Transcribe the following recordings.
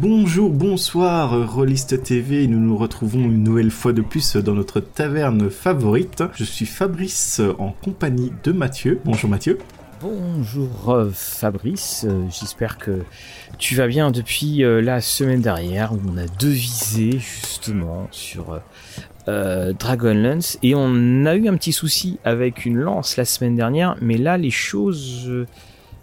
Bonjour, bonsoir, Rollist TV. Nous nous retrouvons une nouvelle fois de plus dans notre taverne favorite. Je suis Fabrice en compagnie de Mathieu. Bonjour Mathieu. Bonjour euh, Fabrice, euh, j'espère que tu vas bien depuis euh, la semaine dernière où on a devisé justement sur Dragonlance et on a eu un petit souci avec une lance la semaine dernière mais là les choses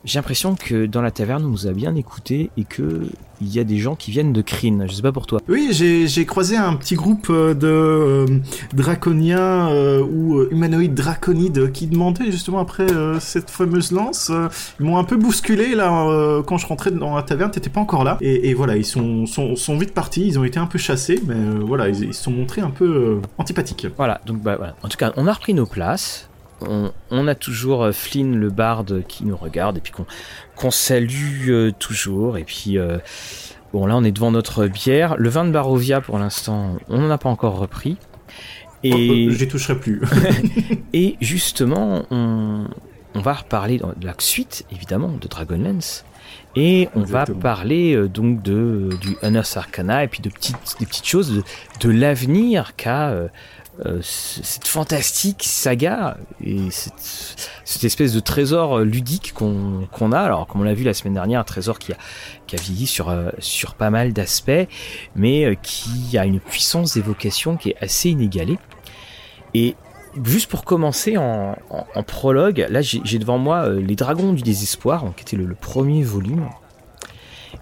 j'ai l'impression que dans la taverne, on nous a bien écouté et que il y a des gens qui viennent de Kryn. Je sais pas pour toi. Oui, j'ai croisé un petit groupe euh, de euh, draconiens euh, ou humanoïdes draconides qui demandaient justement après cette fameuse lance. ils m'ont un peu bousculé là quand je rentrais dans la taverne. T'étais pas encore là. Et, voilà, ils sont, sont, sont, vite partis. Ils ont été un peu chassés, mais voilà, ils, se sont montrés un peu antipathiques. Voilà, donc bah voilà. En tout cas, on a repris nos places on, a toujours euh, Flynn le barde qui nous regarde et puis qu'on salue euh, toujours. Et puis euh, bon là on est devant notre bière. Le vin de Barovia pour l'instant on n'en a pas encore repris. Et oh, j'y toucherai plus. et justement on, va reparler de la suite évidemment de Dragonlance. Et on va parler donc de du Unearth Arcana et puis de petites des petites choses de, de l'avenir qu'a euh, cette fantastique saga et cette, espèce de trésor euh, ludique qu'on a. Alors, comme on l'a vu la semaine dernière, un trésor qui a, qui a vieilli sur, euh, sur pas mal d'aspects, mais qui a une puissance d'évocation qui est assez inégalée. Et juste pour commencer en, prologue, là j'ai devant moi Les Dragons du Désespoir, qui était le, premier volume.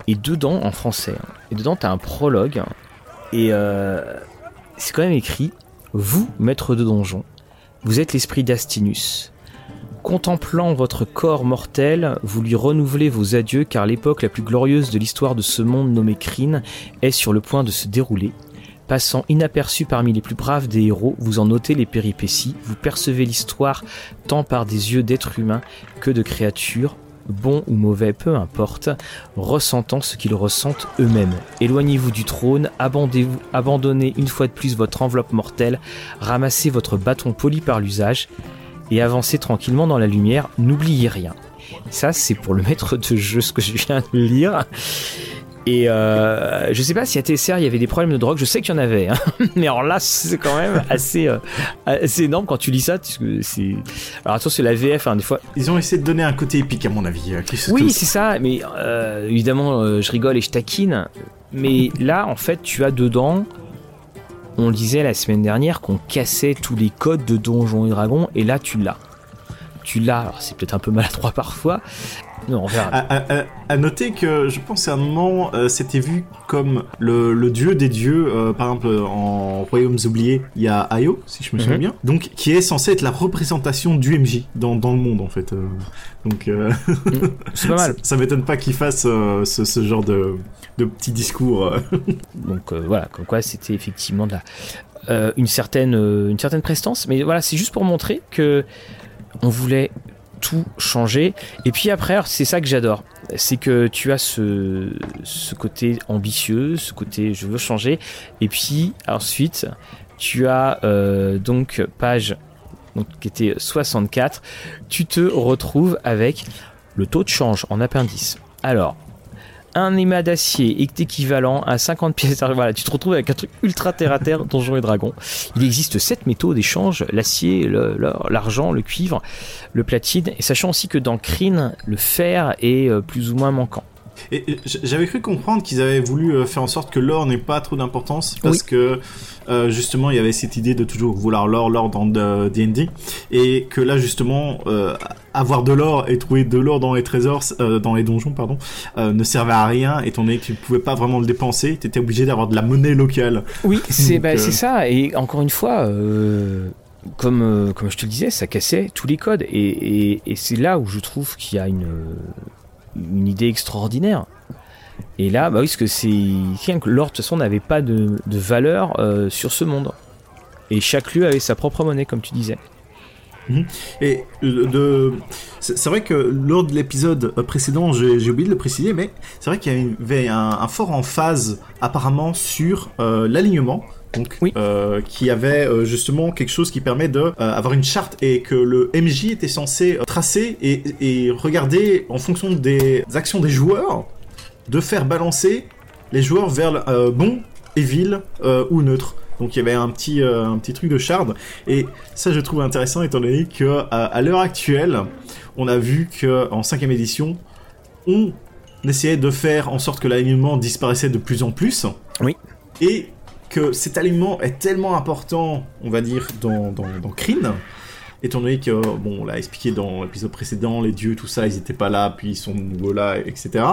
Et dedans, en français, hein, et dedans t'as un prologue, et c'est quand même écrit vous, maître de donjon, vous êtes l'esprit d'Astinus. Contemplant votre corps mortel, vous lui renouvelez vos adieux car l'époque la plus glorieuse de l'histoire de ce monde nommé Kryn est sur le point de se dérouler. Passant inaperçu parmi les plus braves des héros, vous en notez les péripéties, vous percevez l'histoire tant par des yeux d'êtres humains que de créatures, bon ou mauvais, peu importe, ressentant ce qu'ils ressentent eux-mêmes. Éloignez-vous du trône, abandonnez une fois de plus votre enveloppe mortelle, ramassez votre bâton poli par l'usage et avancez tranquillement dans la lumière, n'oubliez rien. Ça, c'est pour le maître de jeu, ce que je viens de lire. Et euh, je sais pas si à TSR il y avait des problèmes de drogue, je sais qu'il y en avait, hein. mais alors là c'est quand même assez, euh, assez énorme quand tu lis ça. C'est... Alors attention, c'est la VF, hein, des fois. Ils ont essayé de donner un côté épique à mon avis. Euh, oui, c'est ça, mais euh, évidemment je rigole et je taquine, mais là en fait tu as dedans. On disait la semaine dernière qu'on cassait tous les codes de Donjons et Dragons, et là tu l'as. Tu l'as, c'est peut-être un peu maladroit parfois, non, on verra. À, noter que je pense à un moment, euh, c'était vu comme le, dieu des dieux. Euh, par exemple, en Royaumes oubliés, il y a Ayo, si je me souviens mhm. bien, donc qui est censé être la représentation du MJ dans, dans le monde en fait. Euh. donc mm. c'est pas mal. Ça, m'étonne pas qu'il fasse ce, ce, genre de, de petit discours. donc voilà, comme quoi c'était effectivement de la, une certaine une certaine prestance, mais voilà, c'est juste pour montrer que on voulait tout changer. Et puis après, c'est ça que j'adore. C'est que tu as ce, ce côté ambitieux, ce côté je veux changer. Et puis ensuite, tu as euh, donc page qui était 64. Tu te retrouves avec le taux de change en appendice. Alors, un émat d'acier est équivalent à 50 pièces Voilà, tu te retrouves avec un truc ultra terre à terre, donjon et dragon. Il existe 7 métaux d'échange l'acier, l'argent, le, cuivre, le platine, et sachant aussi que dans Kryn, le fer est euh, plus ou moins manquant. Et j'avais cru comprendre qu'ils avaient voulu euh, faire en sorte que l'or n'ait pas trop d'importance parce que euh, justement il y avait cette idée de toujours vouloir l'or, l'or dans D&D et que là justement euh, avoir de l'or et trouver de l'or dans les trésors, dans les donjons pardon, ne servait à rien étant donné que tu pouvais pas vraiment le dépenser, tu étais obligé d'avoir de la monnaie locale. Oui, c'est bah, ça et encore une fois comme, comme je te le disais, ça cassait tous les codes. Et, et c'est là où je trouve qu'il y a une, une idée extraordinaire. Et là, bah oui, parce que c'est. L'or, de toute façon, n'avait pas de, valeur euh, sur ce monde. Et chaque lieu avait sa propre monnaie, comme tu disais. Mhm. Et de, c'est vrai que lors de l'épisode précédent, j'ai oublié de le préciser, mais c'est vrai qu'il y avait un, fort en phase apparemment sur euh, l'alignement donc oui. euh, qui avait euh, justement quelque chose qui permet de euh, avoir une charte et que le MJ était censé tracer et, et, regarder en fonction des actions des joueurs de faire balancer les joueurs vers bon, evil ou neutre. Donc il y avait un petit, un petit truc de shard. Et ça, je trouve intéressant étant donné que à l'heure actuelle, on a vu que en cinquième édition, on essayait de faire en sorte que l'alignement disparaissait de plus en plus. Oui. Et que cet alignement est tellement important, on va dire, dans, dans, dans étant donné que, bon, on l'a expliqué dans l'épisode précédent, les dieux, tout ça, ils étaient pas là, puis ils sont nouveaux là, etc.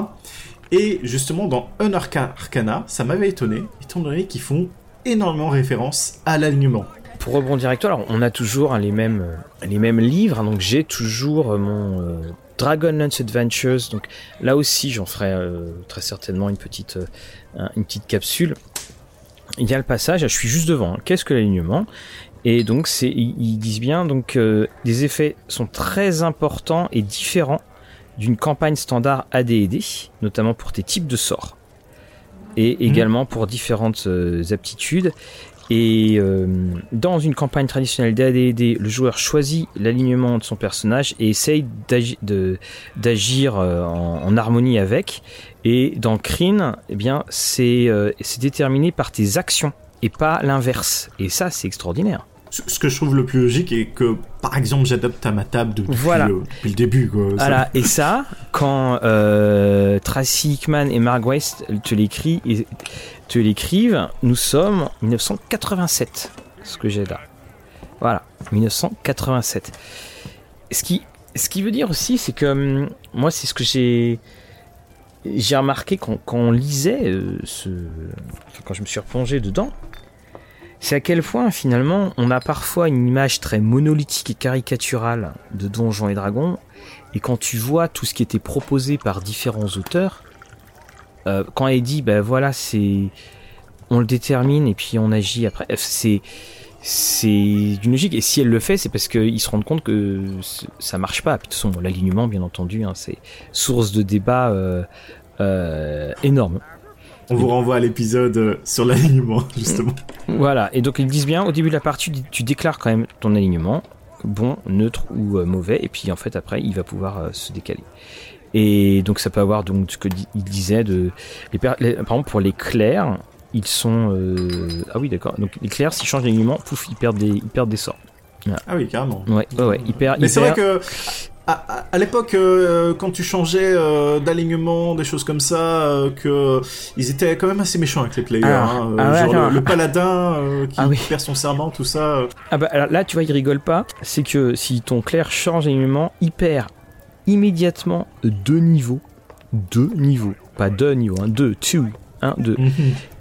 Et justement, dans Un Arcana, ça m'avait étonné, étant donné qu'ils font énormément référence à l'alignement. Pour rebondir avec toi, alors on a toujours les, mêmes, les mêmes livres, hein, donc j'ai toujours euh, mon euh, Dragonlance Adventures, donc là aussi j'en ferai euh, très certainement une petite, une petite capsule il y a le passage, je suis juste devant. Hein. Qu'est-ce que l'alignement? Et donc, c'est, ils disent bien, donc, euh, les effets sont très importants et différents d'une campagne standard AD&D, notamment pour tes types de sorts, et mhm. également pour différentes euh, aptitudes. Et euh, dans une campagne traditionnelle d'AD&D, le joueur choisit l'alignement de son personnage et essaye d'agir en, en, harmonie avec. Et dans Kryn, eh bien, euh, c'est déterminé par tes actions et pas l'inverse. Et ça, c'est extraordinaire. Ce que je trouve le plus logique est que, par exemple, j'adapte à ma table depuis, le, début. Voilà. Et ça, quand euh, Tracy Hickman et Mark West te l'écrivent, nous sommes en 1987, ce que j'ai là. Voilà, 1987. Ce qui, ce qui veut dire aussi, c'est que hum, moi, c'est ce que j'ai j'ai remarqué quand, on lisait euh, ce, quand je me suis replongé dedans, c'est à quel point finalement on a parfois une image très monolithique et caricaturale de Donjons et Dragons, et quand tu vois tout ce qui était proposé par différents auteurs, euh, quand elle dit ben voilà c'est on le détermine et puis on agit après, c'est c'est une logique. Et si elle le fait c'est parce qu'ils se rendent compte que ça marche pas. Puis de toute façon l'alignement bien entendu hein, c'est source de débat euh, euh, énorme. On vous renvoie à l'épisode euh, sur l'alignement justement. Voilà. Et donc ils disent bien au début de la partie tu déclares quand même ton alignement bon neutre ou mauvais. Et puis en fait après il va pouvoir se décaler et donc ça peut avoir donc ce que il disait de les, par exemple pour les clairs ils sont. Euh, ah oui, d'accord. Donc les clairs, s'ils changent d'alignement, pouf, ils perdent des, ils perdent des sorts. Ah oui, carrément. Ouais, ouais, ouais. Ils perdent, Mais c'est vrai que. À, l'époque, euh, quand tu changeais euh, d'alignement, des choses comme ça, que ils étaient quand même assez méchants avec les players. Ah, hein, ah genre le, paladin qui ah perd son serment, tout ça. Ah bah alors là, tu vois, ils rigolent pas. C'est que si ton clair change d'alignement, il perd immédiatement deux niveaux. Deux niveaux. Pas deux niveaux, hein, deux, two 1, 2. Mhm.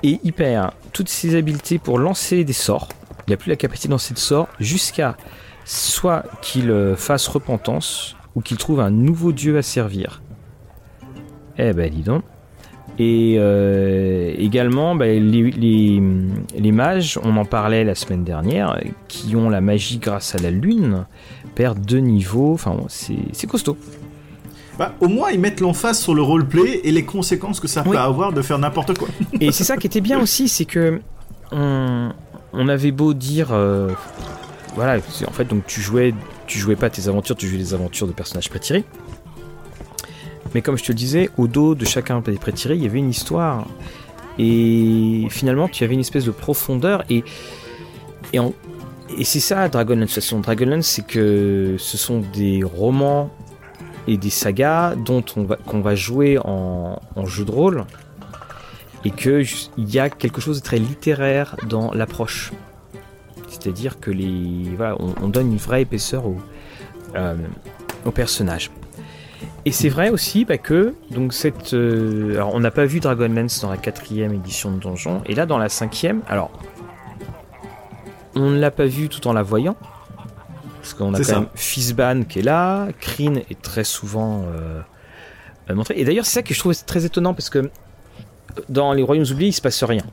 Et il perd toutes ses habiletés pour lancer des sorts. Il n'a plus la capacité de lancer de sorts jusqu'à soit qu'il euh, fasse repentance ou qu'il trouve un nouveau dieu à servir. Eh ben dis donc. Et euh, également, ben, les, les, mages, on en parlait la semaine dernière, qui ont la magie grâce à la lune, perdent deux niveaux. Enfin, c'est costaud. Bah, au moins, ils mettent l'emphase sur le roleplay et les conséquences que ça peut avoir de faire n'importe quoi. et c'est ça qui était bien aussi, c'est que on, avait beau dire, euh, voilà, en fait, donc tu jouais, tu jouais pas tes aventures, tu jouais les aventures de personnages prétirés. Mais comme je te le disais, au dos de chacun des prétirés, il y avait une histoire. Et finalement, tu avais une espèce de profondeur. Et, et, et c'est ça, Dragonlance. Dragonlance, c'est que ce sont des romans et des sagas dont on va, qu'on jouer en, jeu de rôle et qu'il y a quelque chose de très littéraire dans l'approche. C'est-à-dire que les, voilà, on, donne une vraie épaisseur au, euh, au personnage. Et c'est vrai aussi bah, que euh, on n'a pas vu Dragonlance dans la quatrième édition de Donjon, et là dans la cinquième, alors on ne l'a pas vu tout en la voyant, parce qu'on a quand même Fizban qui est là, Kryn est très souvent euh, euh, montré. Et d'ailleurs, c'est ça que je trouve très étonnant parce que dans les Royaumes oubliés, il se passe rien.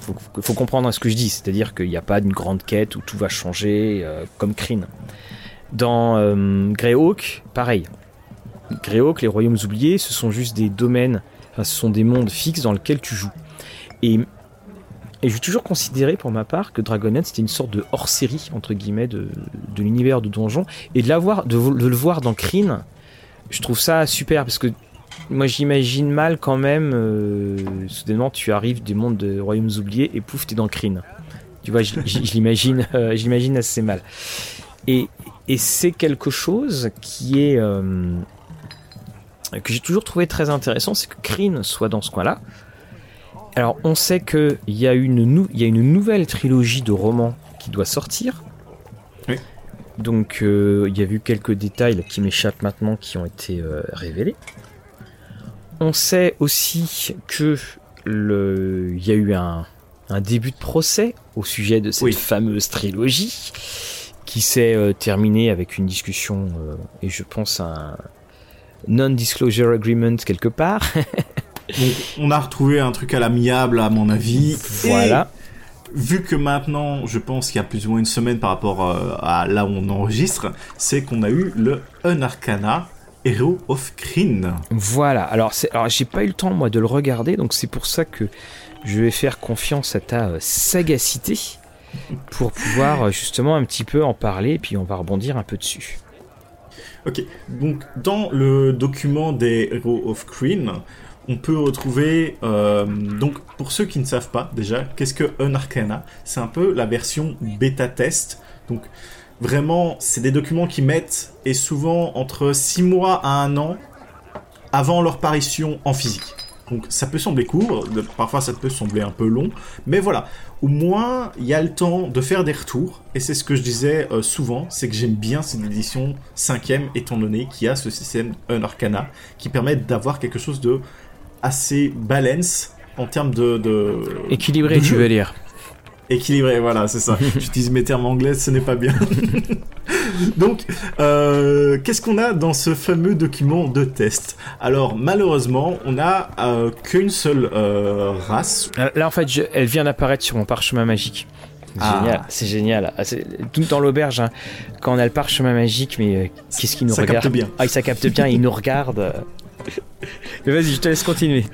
Faut, faut comprendre ce que je dis, c'est-à-dire qu'il n'y a pas d'une grande quête où tout va changer euh, comme Kryn. Dans Greyhawk, pareil. Greyhawk, les Royaumes oubliés, ce sont juste des domaines, enfin, ce sont des mondes fixes dans lesquels tu joues. Et et j'ai toujours considéré pour ma part que Dragonhead c'était une sorte de hors-série entre guillemets de, l'univers de Donjon et de l'avoir de, le voir dans Kryn, je trouve ça super parce que moi j'imagine mal quand même. Euh, soudainement, tu arrives du monde de Royaumes oubliés et pouf, t'es dans Kryn. Tu vois, j'imagine, euh, j'imagine assez mal. Et, et c'est quelque chose qui est euh, que j'ai toujours trouvé très intéressant, c'est que Kryn soit dans ce coin-là. Alors, on sait qu'il y, a une il y a une nouvelle trilogie de romans qui doit sortir. Oui. Donc, il y a eu quelques détails qui m'échappent maintenant qui ont été révélés. On sait aussi que le, il y a eu un, début de procès au sujet de cette fameuse trilogie qui s'est euh, terminé avec une discussion euh, et je pense un non-disclosure agreement quelque part. on a retrouvé un truc à l'amiable à mon avis. Voilà. vu que maintenant, je pense qu'il y a plus ou moins une semaine par rapport euh, à là où on enregistre, c'est qu'on a eu le Unarcana Hero of Kryn. Voilà, alors, alors j'ai pas eu le temps moi de le regarder, donc c'est pour ça que je vais faire confiance à ta euh, sagacité pour pouvoir euh, justement un petit peu en parler, et puis on va rebondir un peu dessus. Ok, donc dans le document des Hero of Kryn, on peut retrouver, euh, donc pour ceux qui ne savent pas déjà, qu'est-ce que Unarcana C'est un peu la version bêta test. Donc Vraiment, c'est des documents qui mettent, et souvent entre 6 mois à 1 an, avant leur parution en physique. Donc ça peut sembler court, parfois ça peut sembler un peu long, mais voilà, au moins il y a le temps de faire des retours, et c'est ce que je disais euh, souvent, c'est que j'aime bien cette édition 5ème, étant donné qu'il y a ce système Unarcana, qui permet d'avoir quelque chose de assez balance en termes de... Équilibré, tu veux dire équilibré, voilà, c'est ça. J'utilise mes termes anglais, ce n'est pas bien. Donc, euh, qu'est-ce qu'on a dans ce fameux document de test? Alors, malheureusement, on n'a euh, qu'une seule euh, race. Là, en fait, elle vient d'apparaître sur mon parchemin magique. Ah. Génial, c'est génial. Ah, tout dans l'auberge, hein. quand on a le parchemin magique, mais qu'est-ce qu'il nous regarde? Ça capte bien. Ah, ça capte bien, il nous regarde. mais vas-y, je te laisse continuer.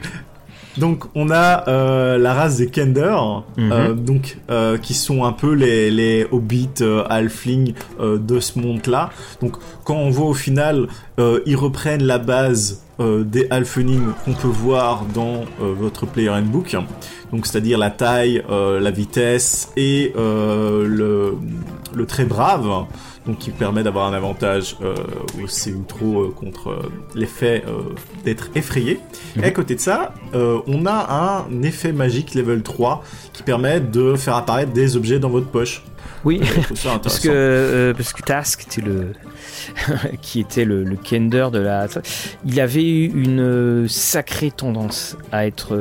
Donc on a euh, la race des Kender, mhm. euh, donc euh, qui sont un peu les, les hobbits halflings de ce monde-là. Donc quand on voit au final, ils reprennent la base des halflings qu'on peut voir dans votre player handbook. Donc c'est-à-dire la taille, la vitesse et le, le très brave donc qui permet d'avoir un avantage euh, aussi ou trop euh, contre euh, l'effet euh, d'être effrayé. Et à mhm. côté de ça, on a un effet magique level 3 qui permet de faire apparaître des objets dans votre poche. Oui, parce que parce que Task, le qui était le, le, Kender de la, il avait une sacrée tendance à être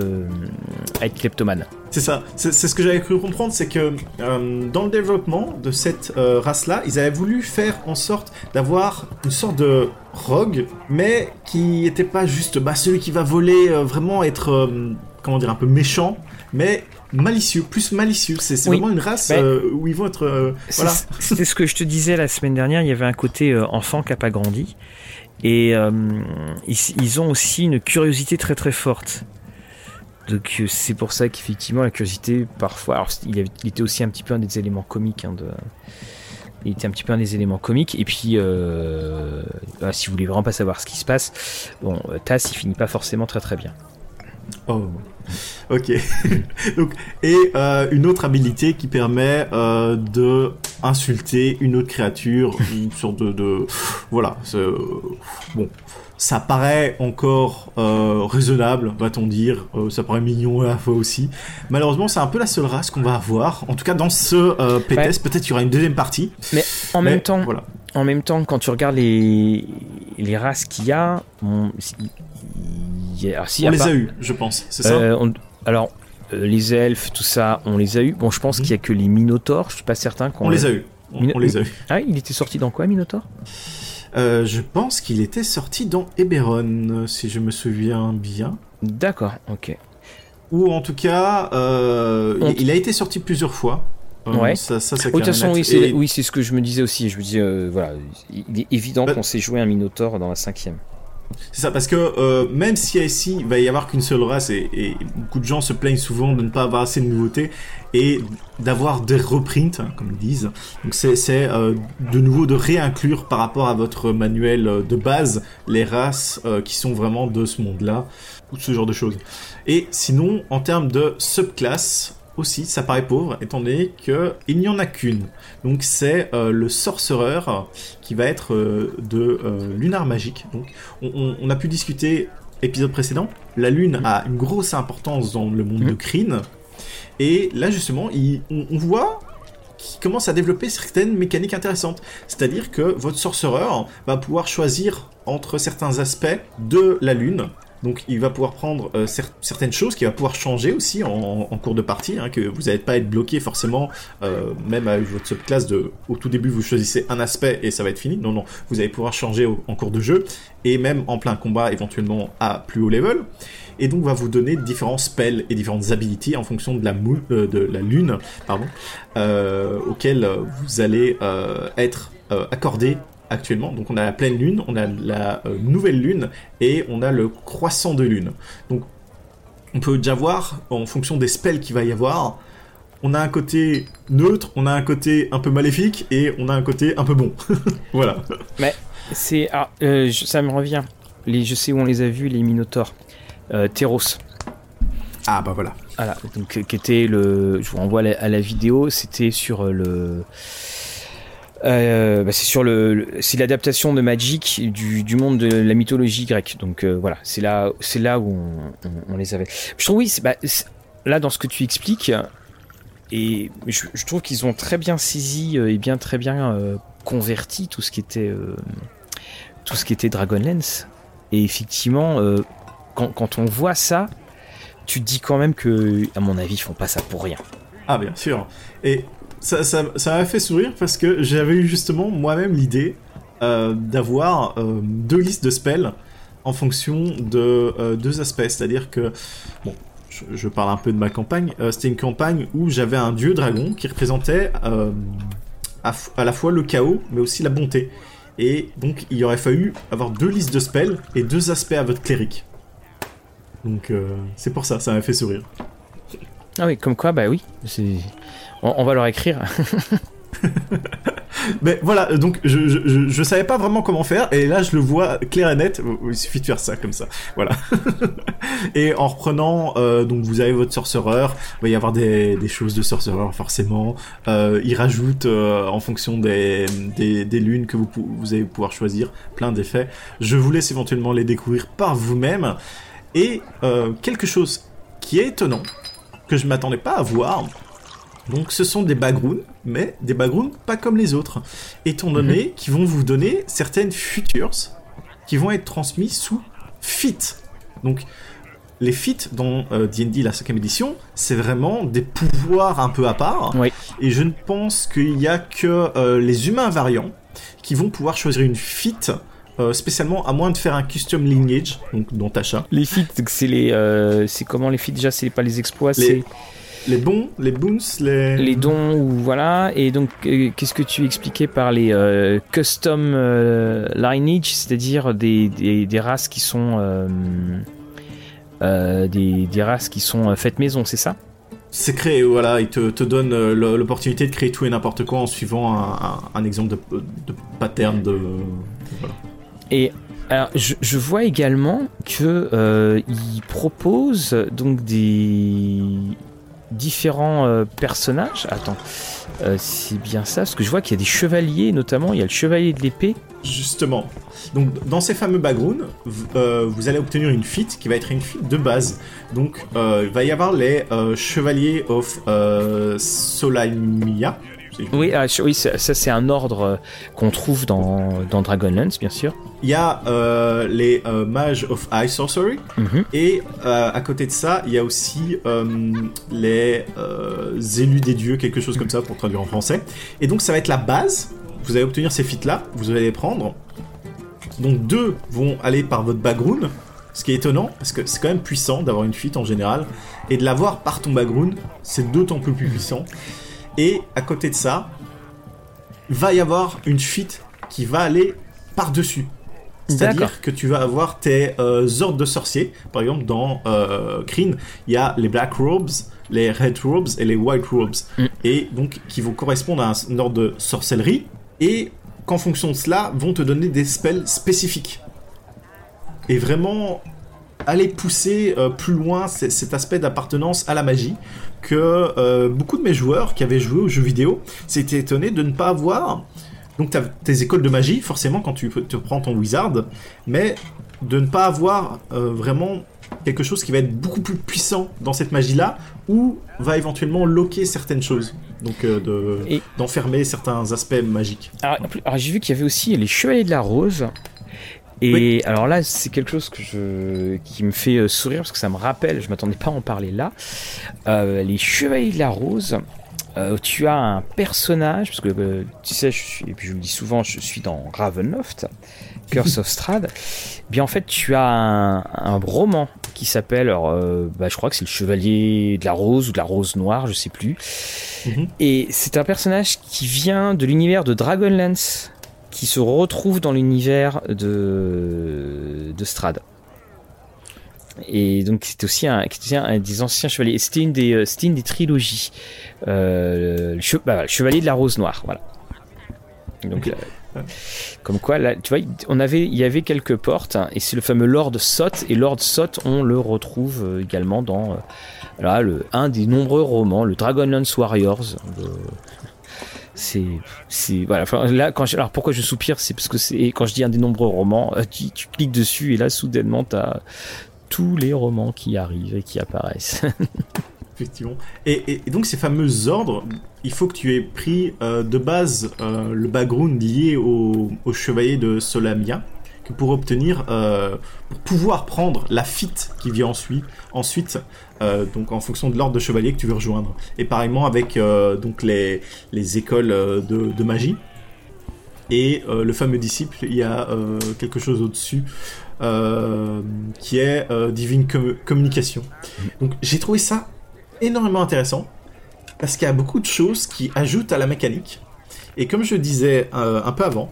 à être kleptomane. C'est ça. C'est ce que j'avais cru comprendre, c'est que euh, dans le développement de cette euh, race-là, ils avaient voulu faire en sorte d'avoir une sorte de rogue, mais qui n'était pas juste bah, celui qui va voler, euh, vraiment être, comment dire, un peu méchant, mais malicieux, plus malicieux. C'est vraiment une race où ils vont être. voilà. C'était ce que je te disais la semaine dernière. Il y avait un côté enfant qui n'a pas grandi. Et ils, ils, ont aussi une curiosité très très forte. Donc euh, c'est pour ça qu'effectivement la curiosité parfois, alors il, était aussi un petit peu un des éléments comiques. Hein, de, il était un petit peu un des éléments comiques. Et puis, euh, bah, si vous voulez vraiment pas savoir ce qui se passe, bon, euh, Tass il finit pas forcément très très bien. Oh, ok. Donc, et une autre habilité qui permet de insulter une autre créature, une sorte de, de voilà. bon, ça paraît encore euh, raisonnable, va-t-on dire. Euh, ça paraît mignon à la fois aussi. Malheureusement, c'est un peu la seule race qu'on va avoir. En tout cas, dans ce euh, peut-être il y aura une deuxième partie. Mais en même temps, voilà. en même temps, quand tu regardes les les races qu'il y a, on, y a, on les a eu, je pense. C'est ça. alors. Les elfes, tout ça, on les a eu. Bon, je pense mhm. qu'il y a que les minotaures. Je suis pas certain qu'on. On les a eu. On, les a eu. Ah, il était sorti dans quoi, Minotaur? Euh, je pense qu'il était sorti dans Eberron, si je me souviens bien. D'accord, ok. Ou en tout cas, euh, il a été sorti plusieurs fois. Euh, ouais. Ça, ça, de toute façon, oui, c'est oui, ce que je me disais aussi. Je me disais, voilà, il est évident bah qu'on s'est joué un Minotaur dans la cinquième. C'est ça, parce que euh, même si ici il va y avoir qu'une seule race et, beaucoup de gens se plaignent souvent de ne pas avoir assez de nouveautés et d'avoir des reprints, hein, comme ils disent. Donc c'est euh, de nouveau de réinclure par rapport à votre manuel euh, de base les races qui sont vraiment de ce monde-là ou ce genre de choses. Et sinon, en termes de subclasse, aussi, ça paraît pauvre, étant donné qu'il n'y en a qu'une. Donc c'est euh, le sorcereur qui va être euh, de euh, lunar magique. Donc on, a pu discuter épisode précédent. La lune a une grosse importance dans le monde de Kryn. Mhm. Et là justement, on, voit qu'il commence à développer certaines mécaniques intéressantes. C'est-à-dire que votre sorcereur va pouvoir choisir entre certains aspects de la lune donc il va pouvoir prendre euh, certaines choses qu'il va pouvoir changer aussi en, cours de partie, hein, que vous n'allez pas être bloqué forcément, euh, même avec votre subclasse de, au tout début vous choisissez un aspect et ça va être fini. Non, non, vous allez pouvoir changer en cours de jeu et même en plein combat éventuellement à plus haut level. Et donc va vous donner différents spells et différentes abilities en fonction de la, euh, de la lune, auxquelles vous allez être accordé actuellement. Donc on a la pleine lune, on a la euh, nouvelle lune et on a le croissant de lune. Donc on peut déjà voir en fonction des spells qu'il va y avoir. On a un côté neutre, on a un côté un peu maléfique et on a un côté un peu bon. voilà. Mais c'est ah, euh, ça me revient. Les, je sais où on les a vus les Minotaures. Euh, Teros. Ah bah voilà. Voilà, donc qui était le. Je vous renvoie à la vidéo. C'était sur le euh, bah, c'est sur le, c'est l'adaptation de Magic du, monde de la mythologie grecque. Donc euh, voilà, c'est là, c'est là où on, les avait. Je trouve oui, bah, là dans ce que tu expliques, et je, trouve qu'ils ont très bien saisi euh, et bien très bien converti tout ce qui était tout ce qui était Dragonlance. Et effectivement, quand, quand on voit ça, tu te dis quand même que, à mon avis, ils font pas ça pour rien. Ah bien sûr. Et ça, ça, ça m'a fait sourire parce que j'avais eu justement moi-même l'idée euh, d'avoir euh, deux listes de spells en fonction de euh, deux aspects. C'est-à-dire que, bon, je, parle un peu de ma campagne, c'était une campagne où j'avais un dieu dragon qui représentait à, à, la fois le chaos mais aussi la bonté. Et donc il aurait fallu avoir deux listes de spells et deux aspects à votre cléric. Donc c'est pour ça, ça m'a fait sourire. Ah oui, comme quoi, bah oui, on, va leur écrire. Mais voilà, donc je, je, savais pas vraiment comment faire, et là je le vois clair et net, il suffit de faire ça comme ça, voilà. et en reprenant, euh, donc vous avez votre sorcereur, il va y avoir des, choses de sorcereur forcément, euh, il rajoute euh, en fonction des, lunes que vous, vous allez pouvoir choisir, plein d'effets. Je vous laisse éventuellement les découvrir par vous-même, et quelque chose qui est étonnant, que je m'attendais pas à voir, donc ce sont des backgrounds, mais des backgrounds pas comme les autres, étant donné mhm. qu'ils vont vous donner certaines futures qui vont être transmises sous fit. Donc les feats dans D&D euh, la 5 édition, c'est vraiment des pouvoirs un peu à part. Et je ne pense qu'il y a que euh, les humains variants qui vont pouvoir choisir une fit euh, spécialement à moins de faire un custom lineage, donc dans Tasha. Les feats, c'est les, c'est comment les feats déjà, c'est pas les exploits, c'est les bons, les boons, les... Les dons, ou voilà. Et donc, euh, qu'est-ce que tu expliquais par les euh, custom euh, lineage, c'est-à-dire des, des, races qui sont... des, des races qui sont faites maison, c'est ça? C'est créé, voilà, il te, te donne l'opportunité de créer tout et n'importe quoi en suivant un, un, exemple de, de, pattern de... Voilà. Et alors, je, vois également que euh, il propose donc des différents euh, personnages. Attends, euh, c'est bien ça, parce que je vois qu'il y a des chevaliers, notamment, il y a le chevalier de l'épée. Justement. Donc, dans ces fameux backgrounds, vous allez obtenir une feat qui va être une feat de base. Donc, il va y avoir les chevaliers of Solamia. Oui, ah, oui ça, c'est un ordre qu'on trouve dans, dans Dragonlance, bien sûr. Il y a euh, les euh, Mages of High Sorcery. Mhm. Et euh, à côté de ça, il y a aussi les élus des dieux, quelque chose comme ça pour traduire en français. Et donc ça va être la base. Vous allez obtenir ces feats-là, vous allez les prendre. Donc deux vont aller par votre background. Ce qui est étonnant, parce que c'est quand même puissant d'avoir une feat en général. Et de l'avoir par ton background, c'est d'autant plus puissant. Et à côté de ça, va y avoir une feat qui va aller par-dessus C'est-à-dire que tu vas avoir tes ordres de sorciers. Par exemple, dans euh, Kryn, il y a les Black Robes, les Red Robes et les White Robes. Mm. Et donc, qui vont correspondre à un ordre de sorcellerie. Et qu'en fonction de cela, vont te donner des spells spécifiques. Et vraiment, aller pousser euh, plus loin cet aspect d'appartenance à la magie que euh, beaucoup de mes joueurs qui avaient joué aux jeux vidéo s'étaient étonnés de ne pas avoir. Donc tu as tes écoles de magie, forcément, quand tu te prends ton wizard, mais de ne pas avoir euh, vraiment quelque chose qui va être beaucoup plus puissant dans cette magie-là, ou va éventuellement loquer certaines choses. Donc d'enfermer certains aspects magiques. alors j'ai vu qu'il y avait aussi les Chevaliers de la Rose, et alors là, c'est quelque chose que je, qui me fait euh, sourire parce que ça me rappelle, je m'attendais pas à en parler là. Euh, les Chevaliers de la Rose, euh, tu as un personnage, parce que tu sais, je suis, et puis je le dis souvent, je suis dans Ravenloft, Curse of Strahd. Bien en fait, tu as un, roman qui s'appelle, bah, je crois que c'est le Chevalier de la Rose ou de la Rose Noire, je sais plus. Mhm. Et c'est un personnage qui vient de l'univers de Dragonlance qui se retrouve dans l'univers de, de Strad. Et donc c'était aussi un, un, des anciens chevaliers. C'était une des, euh, c'était une des trilogies. Euh, bah, le, chevalier de la rose noire, voilà. Donc euh, comme quoi là, tu vois, on avait, il y avait quelques portes hein, et c'est le fameux Lord Sot et Lord Sot, on le retrouve également dans là, le, un des nombreux romans, le Dragonlance Warriors c'est c'est voilà. Là alors pourquoi je soupire c'est parce que c'est quand je dis un des nombreux romans euh, tu, cliques dessus et là soudainement tu as tous les romans qui arrivent et qui apparaissent. Effectivement. Et, donc ces fameux ordres il faut que tu aies pris euh, de base euh, le background lié au, au chevalier de Solamia pour obtenir, pour pouvoir prendre la fit qui vient ensuite, ensuite euh, donc en fonction de l'ordre de chevalier que tu veux rejoindre. Et pareillement avec euh, donc les, les écoles euh, de, magie. Et le fameux disciple, il y a quelque chose au-dessus qui est Divine Communication. Donc j'ai trouvé ça énormément intéressant parce qu'il y a beaucoup de choses qui ajoutent à la mécanique. Et comme je disais un peu avant,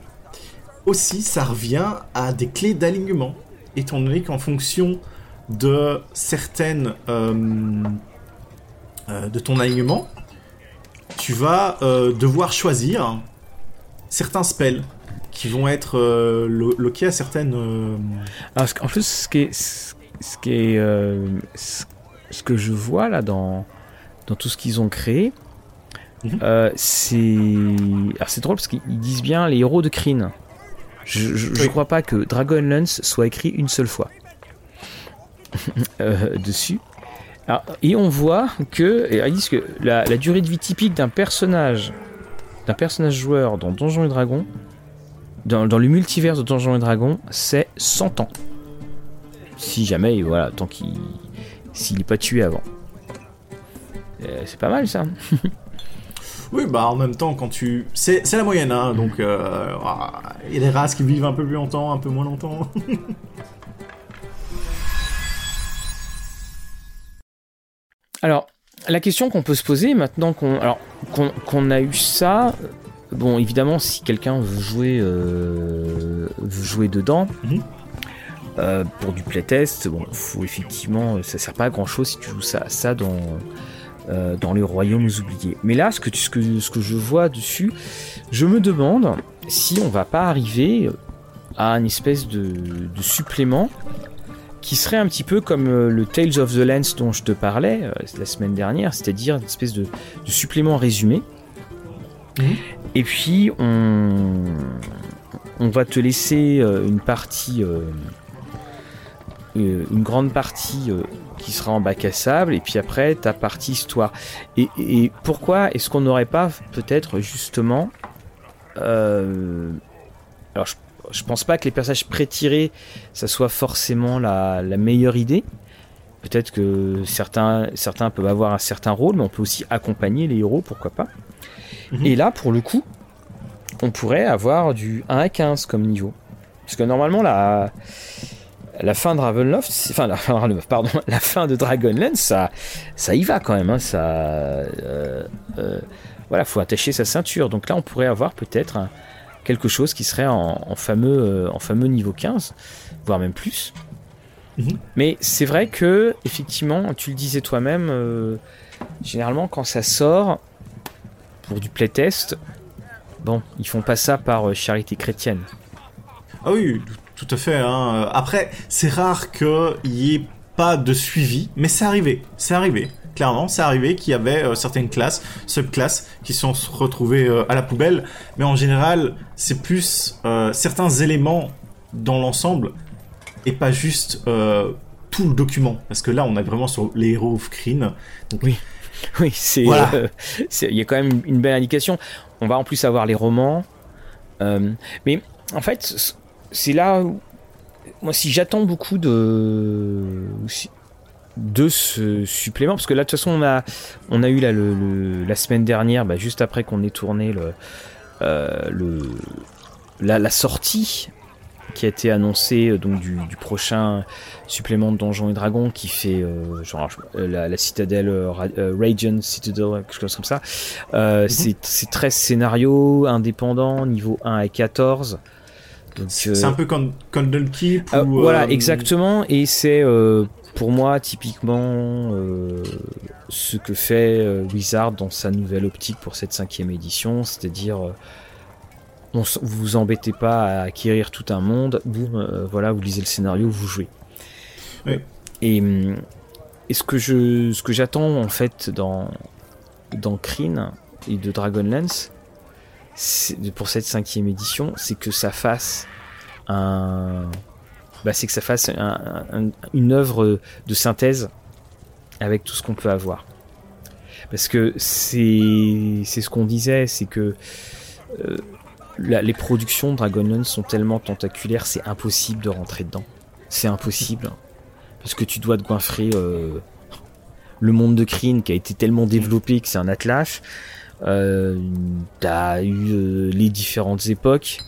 aussi ça revient à des clés d'alignement, étant donné qu'en fonction de certaines euh, euh, de ton alignement, tu vas euh, devoir choisir certains spells qui vont être loqués à certaines. Alors, en plus, ce qui est, ce qui est, ce que je vois là dans dans tout ce qu'ils ont créé, mhm. c'est c'est drôle parce qu'ils disent bien les héros de Kryn. Je, ne crois pas que Dragonlance soit écrit une seule fois. Euh, dessus. et on voit que, ils disent que la, durée de vie typique d'un personnage, d'un personnage joueur dans Donjons et Dragons, dans, le multivers de Donjons et Dragons, c'est 100 ans. Si jamais, voilà, tant qu'il s'il n'est pas tué avant. Euh, c'est pas mal ça. oui, bah en même temps, quand tu. C'est la moyenne, hein, donc euh, il y a des races qui vivent un peu plus longtemps, un peu moins longtemps. Alors, la question qu'on peut se poser maintenant qu'on qu'on a eu ça, bon évidemment si quelqu'un veut jouer euh, veut jouer dedans. Mhm. Euh, pour du playtest, bon, faut effectivement, ça sert pas à grand chose si tu joues ça, ça dans, euh, dans les royaumes oubliés. Mais là, ce que, ce, que, ce que je vois dessus, je me demande si on va pas arriver à une espèce de, de supplément qui serait un petit peu comme euh, le Tales of the Lens dont je te parlais euh, la semaine dernière, c'est-à-dire une espèce de, supplément résumé. Mhm. Et puis on, on va te laisser une partie, une grande partie qui sera en bac à sable, et puis après ta partie histoire. Et, et pourquoi est-ce qu'on n'aurait pas peut-être justement alors je je pense pas que les personnages pré-tirés, ça soit forcément la, meilleure idée. Peut-être que certains, certains peuvent avoir un certain rôle, mais on peut aussi accompagner les héros, pourquoi pas. Mhm. Et là, pour le coup, on pourrait avoir du 1 à 15 comme niveau. Parce que normalement, la, la fin de Ravenloft, enfin la fin de pardon, la fin de Dragonlance, ça, ça y va quand même. Hein, ça, euh, euh, voilà, faut attacher sa ceinture. Donc là, on pourrait avoir peut-être quelque chose qui serait en, fameux, en fameux niveau 15, voire même plus. Mhm. Mais c'est vrai que, effectivement, tu le disais toi-même, généralement quand ça sort, pour du playtest, bon, ils font pas ça par charité chrétienne. Ah oui, tout à fait. Hein. Après, c'est rare qu'il y ait pas de suivi, mais c'est arrivé. C'est arrivé. Clairement, c'est arrivé qu'il y avait euh, certaines classes, subclasses, qui sont retrouvées euh, à la poubelle. Mais en général, c'est plus euh, certains éléments dans l'ensemble et pas juste tout le document. Parce que là, on est vraiment sur les héros of Kryn. Donc, oui. Oui, c'est. Il y a quand même une belle indication. On va en plus avoir les romans. mais en fait, c'est là où, moi, si j'attends beaucoup de de ce supplément, parce que là, de toute façon, on a, on a eu là, le, la semaine dernière, bah, juste après qu'on ait tourné le, euh, le, la, sortie qui a été annoncée euh, donc du, du, prochain supplément de Donjons et Dragons qui fait euh, genre la, la, citadelle Radiant Citadel quelque chose comme ça mhm. c'est 13 scénarios indépendants niveau 1 à 14 c'est un peu comme Candle Keep euh, Voilà, euh, exactement. Et c'est euh, pour moi typiquement ce que fait Wizard dans sa nouvelle optique pour cette cinquième édition, c'est-à-dire on, vous vous embêtez pas à acquérir tout un monde, boum, voilà, vous lisez le scénario, vous jouez. Et, et, ce que je, ce que j'attends en fait dans dans Kryn et de Dragonlance, pour cette cinquième édition, c'est que ça fasse un, bah, c'est que ça fasse une œuvre de synthèse avec tout ce qu'on peut avoir. Parce que c'est ce qu'on disait, c'est que euh, les productions Dragonlance sont tellement tentaculaires, c'est impossible de rentrer dedans. C'est impossible. Parce que tu dois te goinfrer euh, le monde de Kryn qui a été tellement développé que c'est un atlas. Euh, T'as eu euh, les différentes époques,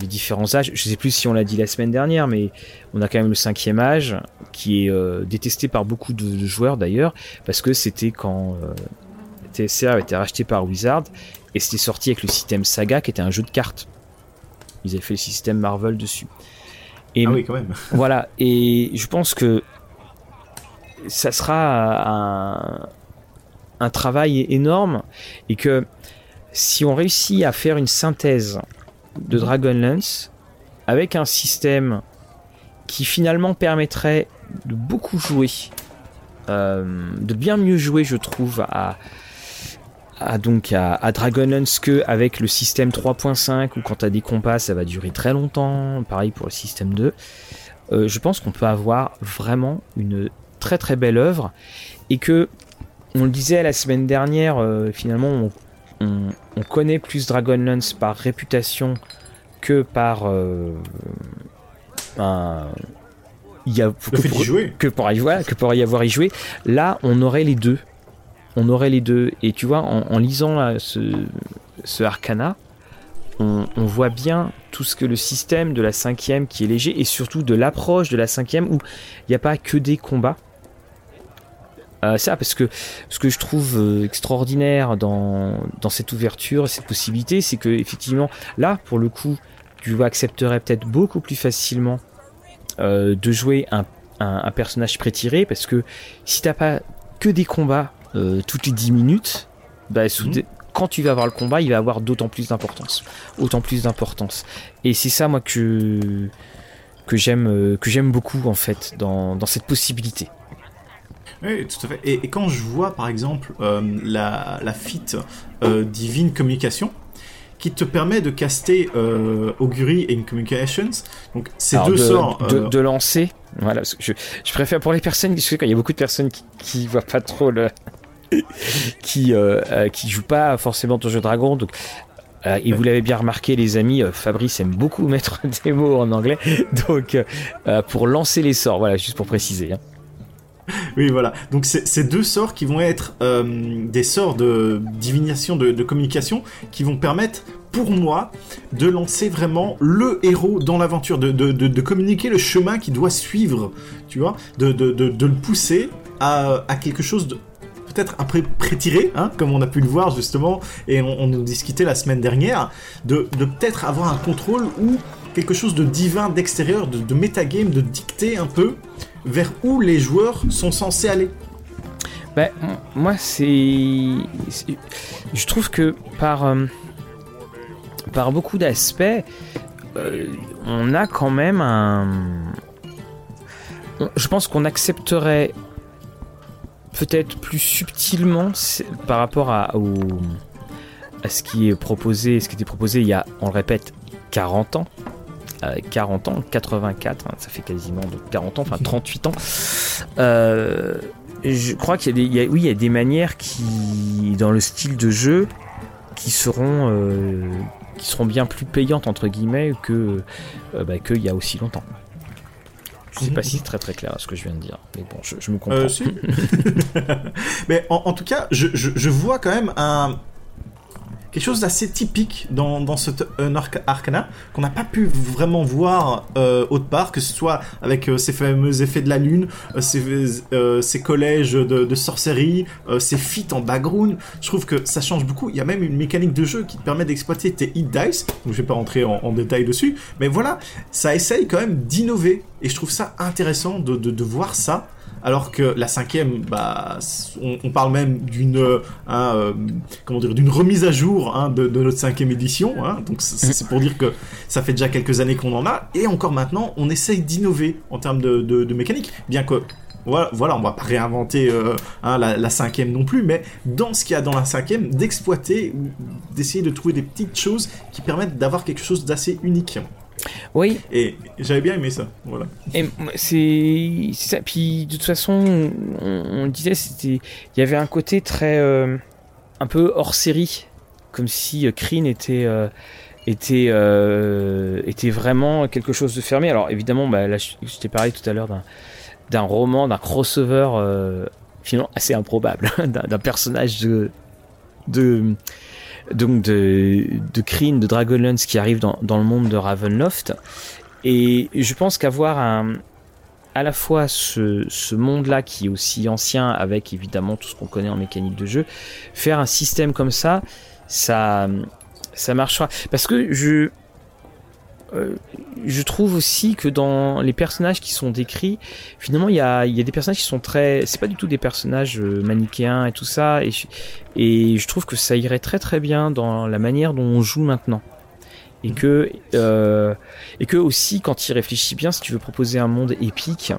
les différents âges. Je sais plus si on l'a dit la semaine dernière, mais on a quand même le cinquième âge qui est euh, détesté par beaucoup de, joueurs d'ailleurs parce que c'était quand euh, TSR a été racheté par Wizard et c'était sorti avec le système Saga qui était un jeu de cartes. Ils avaient fait le système Marvel dessus. Et ah oui, quand même. voilà. Et je pense que ça sera un, un travail énorme et que si on réussit à faire une synthèse de Dragonlance avec un système qui finalement permettrait de beaucoup jouer, euh, de bien mieux jouer, je trouve, à, donc à, Dragonlance que avec le système 3.5 où quand tu as des combats ça va durer très longtemps, pareil pour le système 2. Euh, je pense qu'on peut avoir vraiment une très très belle œuvre et que on le disait la semaine dernière, euh, finalement, on, connaît plus Dragonlance par réputation que par euh, il y a, que, pour, jouer. que pour y jouer, que pour y avoir y joué. Là, on aurait les deux. On aurait les deux. Et tu vois, en, lisant ce, ce Arcana, on, on, voit bien tout ce que le système de la cinquième qui est léger et surtout de l'approche de la cinquième où il n'y a pas que des combats euh, ça parce que ce que je trouve euh, extraordinaire dans, dans cette ouverture, cette possibilité, c'est que effectivement là pour le coup tu accepterais peut-être beaucoup plus facilement euh, de jouer un, un, personnage prétiré parce que si t'as pas que des combats toutes les 10 minutes, bah, mhm. quand tu vas avoir le combat, il va avoir d'autant plus d'importance, autant plus d'importance. Et c'est ça moi que que j'aime que j'aime beaucoup en fait dans, dans cette possibilité. Oui, tout à fait. Et, quand je vois, par exemple, euh, la, la fit euh, Divine Communication, qui te permet de caster euh, Augury et Communications, donc ces deux sorts... De, lancer, voilà, je, je, préfère pour les personnes, parce que quand il y a beaucoup de personnes qui, qui voient pas trop le... qui, qui jouent pas forcément ton jeu Dragon, donc et vous l'avez bien remarqué, les amis, Fabrice aime beaucoup mettre des mots en anglais. Donc, pour lancer les sorts, voilà, juste pour préciser. Hein. oui, voilà. Donc c'est deux sorts qui vont être euh, des sorts de divination de, communication qui vont permettre pour moi de lancer vraiment le héros dans l'aventure, de, communiquer le chemin qu'il doit suivre, tu vois, de, le pousser à, quelque chose de peut-être un peu prétiré, hein, comme on a pu le voir justement, et on, nous discutait la semaine dernière, de, peut-être avoir un contrôle ou quelque chose de divin d'extérieur, de, de metagame, de dicter un peu vers où les joueurs sont censés aller. Ben, moi, c'est. Je trouve que par, euh, par beaucoup d'aspects, euh, on a quand même un. Je pense qu'on accepterait peut-être plus subtilement par rapport à, à ce qui est proposé, ce qui était proposé il y a, on le répète, 40 ans. 40 euh, ans, 84, hein, ça fait quasiment 40 ans, enfin 38 ans. Euh, je crois qu'il y a des, oui, il y a des manières qui, dans le style de jeu, qui seront, euh, qui seront bien plus payantes entre guillemets que euh, bah, qu'il y a aussi longtemps. Je sais pas si c'est très très clair ce que je viens de dire, mais bon, je, me comprends. Euh, mais en, tout cas, je, je, vois quand même un, quelque chose d'assez typique dans, dans ce euh, Arcana qu'on n'a pas pu vraiment voir euh, autre part, que ce soit avec euh, ces fameux effets de la lune, ces, collèges de, sorcellerie, ces feats en background. Je trouve que ça change beaucoup. Il y a même une mécanique de jeu qui te permet d'exploiter tes hit dice. Donc je vais pas rentrer en, détail dessus, mais voilà, ça essaye quand même d'innover et je trouve ça intéressant de, de voir ça alors que la cinquième, bah, on, parle même d'une, hein, euh, comment dire, d'une remise à jour hein, de, notre cinquième édition. Hein. donc c'est pour dire que ça fait déjà quelques années qu'on en a, et encore maintenant, on essaye d'innover en termes de, mécanique, bien que voilà, voilà, on va pas réinventer euh, la, cinquième non plus, mais dans ce qu'il y a dans la cinquième, d'exploiter d'essayer de trouver des petites choses qui permettent d'avoir quelque chose d'assez unique. Oui. Et j'avais bien aimé ça. Voilà. Et c'est ça. Puis de toute façon, on, disait c'était, il y avait un côté très euh, un peu hors série, comme si Kreen euh, était euh, était était vraiment quelque chose de fermé. Alors évidemment, bah, là, je, t'ai parlé tout à l'heure d'un d'un roman, d'un crossover finalement assez improbable, d'un personnage de de donc de, de Kryn, de Dragonlance qui arrive dans, dans, le monde de Ravenloft. Et je pense qu'avoir un, à la fois ce, monde-là qui est aussi ancien avec évidemment tout ce qu'on connaît en mécanique de jeu, faire un système comme ça, ça, ça marchera. Parce que je, euh, je trouve aussi que dans les personnages qui sont décrits, finalement, il y a, des personnages qui sont très. C'est pas du tout des personnages euh, manichéens et tout ça. Et, et je trouve que ça irait très très bien dans la manière dont on joue maintenant. Et que, euh, et que aussi, quand il réfléchit bien, si tu veux proposer un monde épique,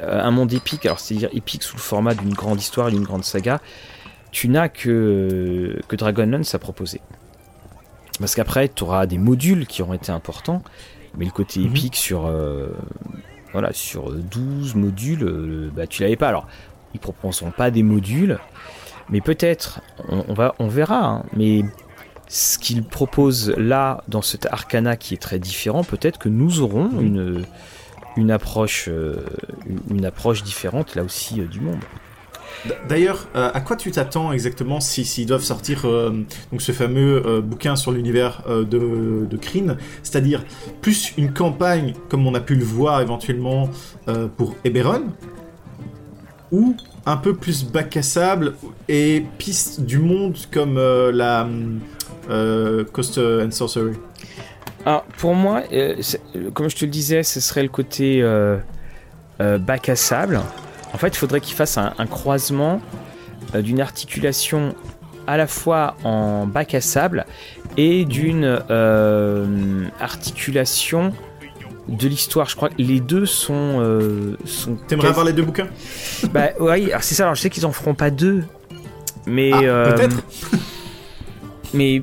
un monde épique, alors c'est-à-dire épique sous le format d'une grande histoire et d'une grande saga, tu n'as que, que Dragonlance à proposer. Parce qu'après, tu auras des modules qui auront été importants, mais le côté mhm. épique sur, euh, voilà, sur 12 modules, euh, bah, tu l'avais pas. Alors, ils proposeront pas des modules, mais peut-être, on, va, on verra, hein. mais ce qu'ils proposent là, dans cet arcana qui est très différent, peut-être que nous aurons mhm. une, une, approche, euh, une approche différente là aussi du monde. D'ailleurs, euh, à quoi tu t'attends exactement s'ils si, doivent sortir euh, donc ce fameux euh, bouquin sur l'univers de, de C'est-à-dire plus une campagne, comme on a pu le voir éventuellement pour Eberron, ou un peu plus bac à sable et piste du monde comme la Coast and Sorcery? Pour moi, comme je te le disais, ce serait le côté bac à sable. En fait, il faudrait qu'il fasse un, croisement euh, d'une articulation à la fois en bac à sable et d'une euh, articulation de l'histoire. Je crois que les deux sont. Euh, sont T'aimerais avoir les deux bouquins? Bah oui, c'est ça. Alors je sais qu'ils en feront pas deux, mais ah, peut-être. mais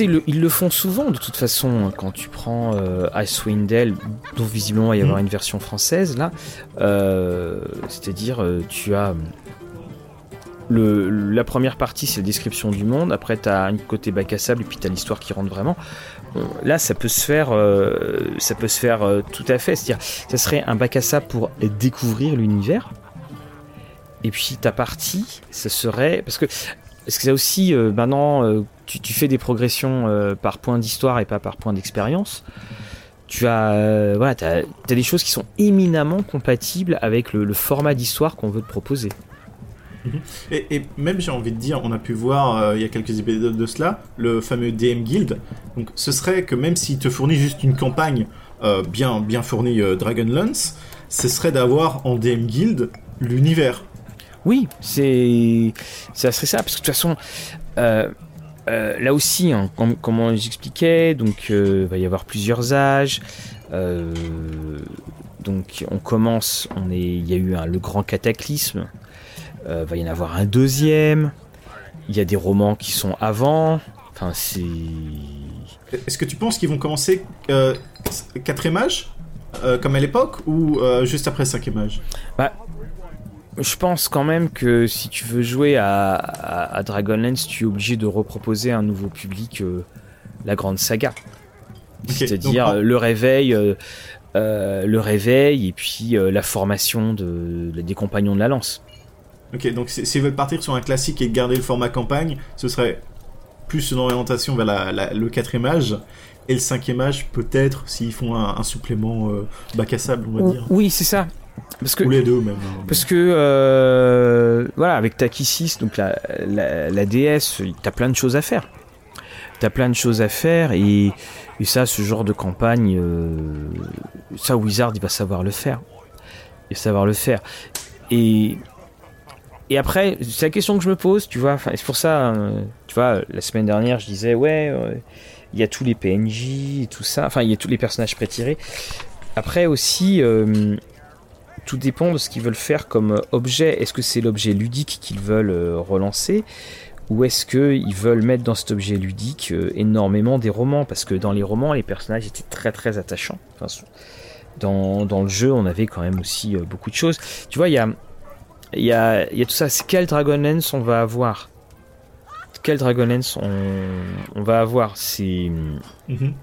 ils le font souvent de toute façon quand tu prends euh, Icewind Dale, dont visiblement il va y avoir mm. une version française là. Euh, c'est-à-dire, euh, tu as le, la première partie, c'est la description du monde. Après, tu as un côté bac à sable et puis tu as l'histoire qui rentre vraiment. là, ça peut se faire, ça peut se faire tout à fait. C'est-à-dire, ça serait un bac à sable pour découvrir l'univers. Et puis ta partie, ça serait parce que parce que ça aussi, maintenant, tu, fais des progressions euh, par point d'histoire et pas par point d'expérience, tu as, euh, voilà, as, des choses qui sont éminemment compatibles avec le, format d'histoire qu'on veut te proposer. Mhm. Et, même j'ai envie de dire, on a pu voir euh, il y a quelques épisodes de cela, le fameux DM Guild. Donc ce serait que même s'il te fournit juste une campagne euh, bien, bien fournie euh, Dragonlance, ce serait d'avoir en DM Guild l'univers. Oui, c'est ça serait ça, parce que de toute façon, là aussi, hein, comme, on j'expliquais, donc il va y avoir plusieurs âges. donc on commence, on est, il y a eu le grand cataclysme euh, va y en avoir un deuxième. Il y a des romans qui sont avant. Enfin, c'est. Est-ce que tu penses qu'ils vont commencer euh, quatrième âge euh, comme à l'époque ou euh, juste après cinquième âge? Bah, je pense quand même que si tu veux jouer à, à, Dragonlance, tu es obligé de reproposer un nouveau public la grande saga. C'est-à-dire le réveil, le réveil et puis la formation de, des compagnons de la lance. Ok, donc s'ils veulent partir sur un classique et garder le format campagne, ce serait plus une orientation vers le quatrième âge. Et le cinquième âge, peut-être, s'ils font un, supplément euh, bac à sable, on va dire. Oui, c'est ça. Parce que, Ou les deux, même. Hein. Parce que, euh, voilà, avec Takisis, donc la, la, DS, t'as plein de choses à faire. T'as plein de choses à faire, et, et ça, ce genre de campagne, euh, ça, Wizard, il va savoir le faire. Il va savoir le faire. Et et après, c'est la question que je me pose, tu vois. C'est pour ça, hein, tu vois, la semaine dernière, je disais, ouais, euh, il y a tous les PNJ et tout ça. Enfin, il y a tous les personnages prétirés. Après aussi, euh, tout dépend de ce qu'ils veulent faire comme objet. Est-ce que c'est l'objet ludique qu'ils veulent euh, relancer? Ou est-ce qu'ils veulent mettre dans cet objet ludique énormément des romans? Parce que dans les romans, les personnages étaient très très attachants. dans, dans, le jeu, on avait quand même aussi beaucoup de choses. Tu vois, il y a y a, y a, tout ça. Quel Dragonlance on va avoir? Quel Dragonlance on, on va avoir? C'est. Mhm.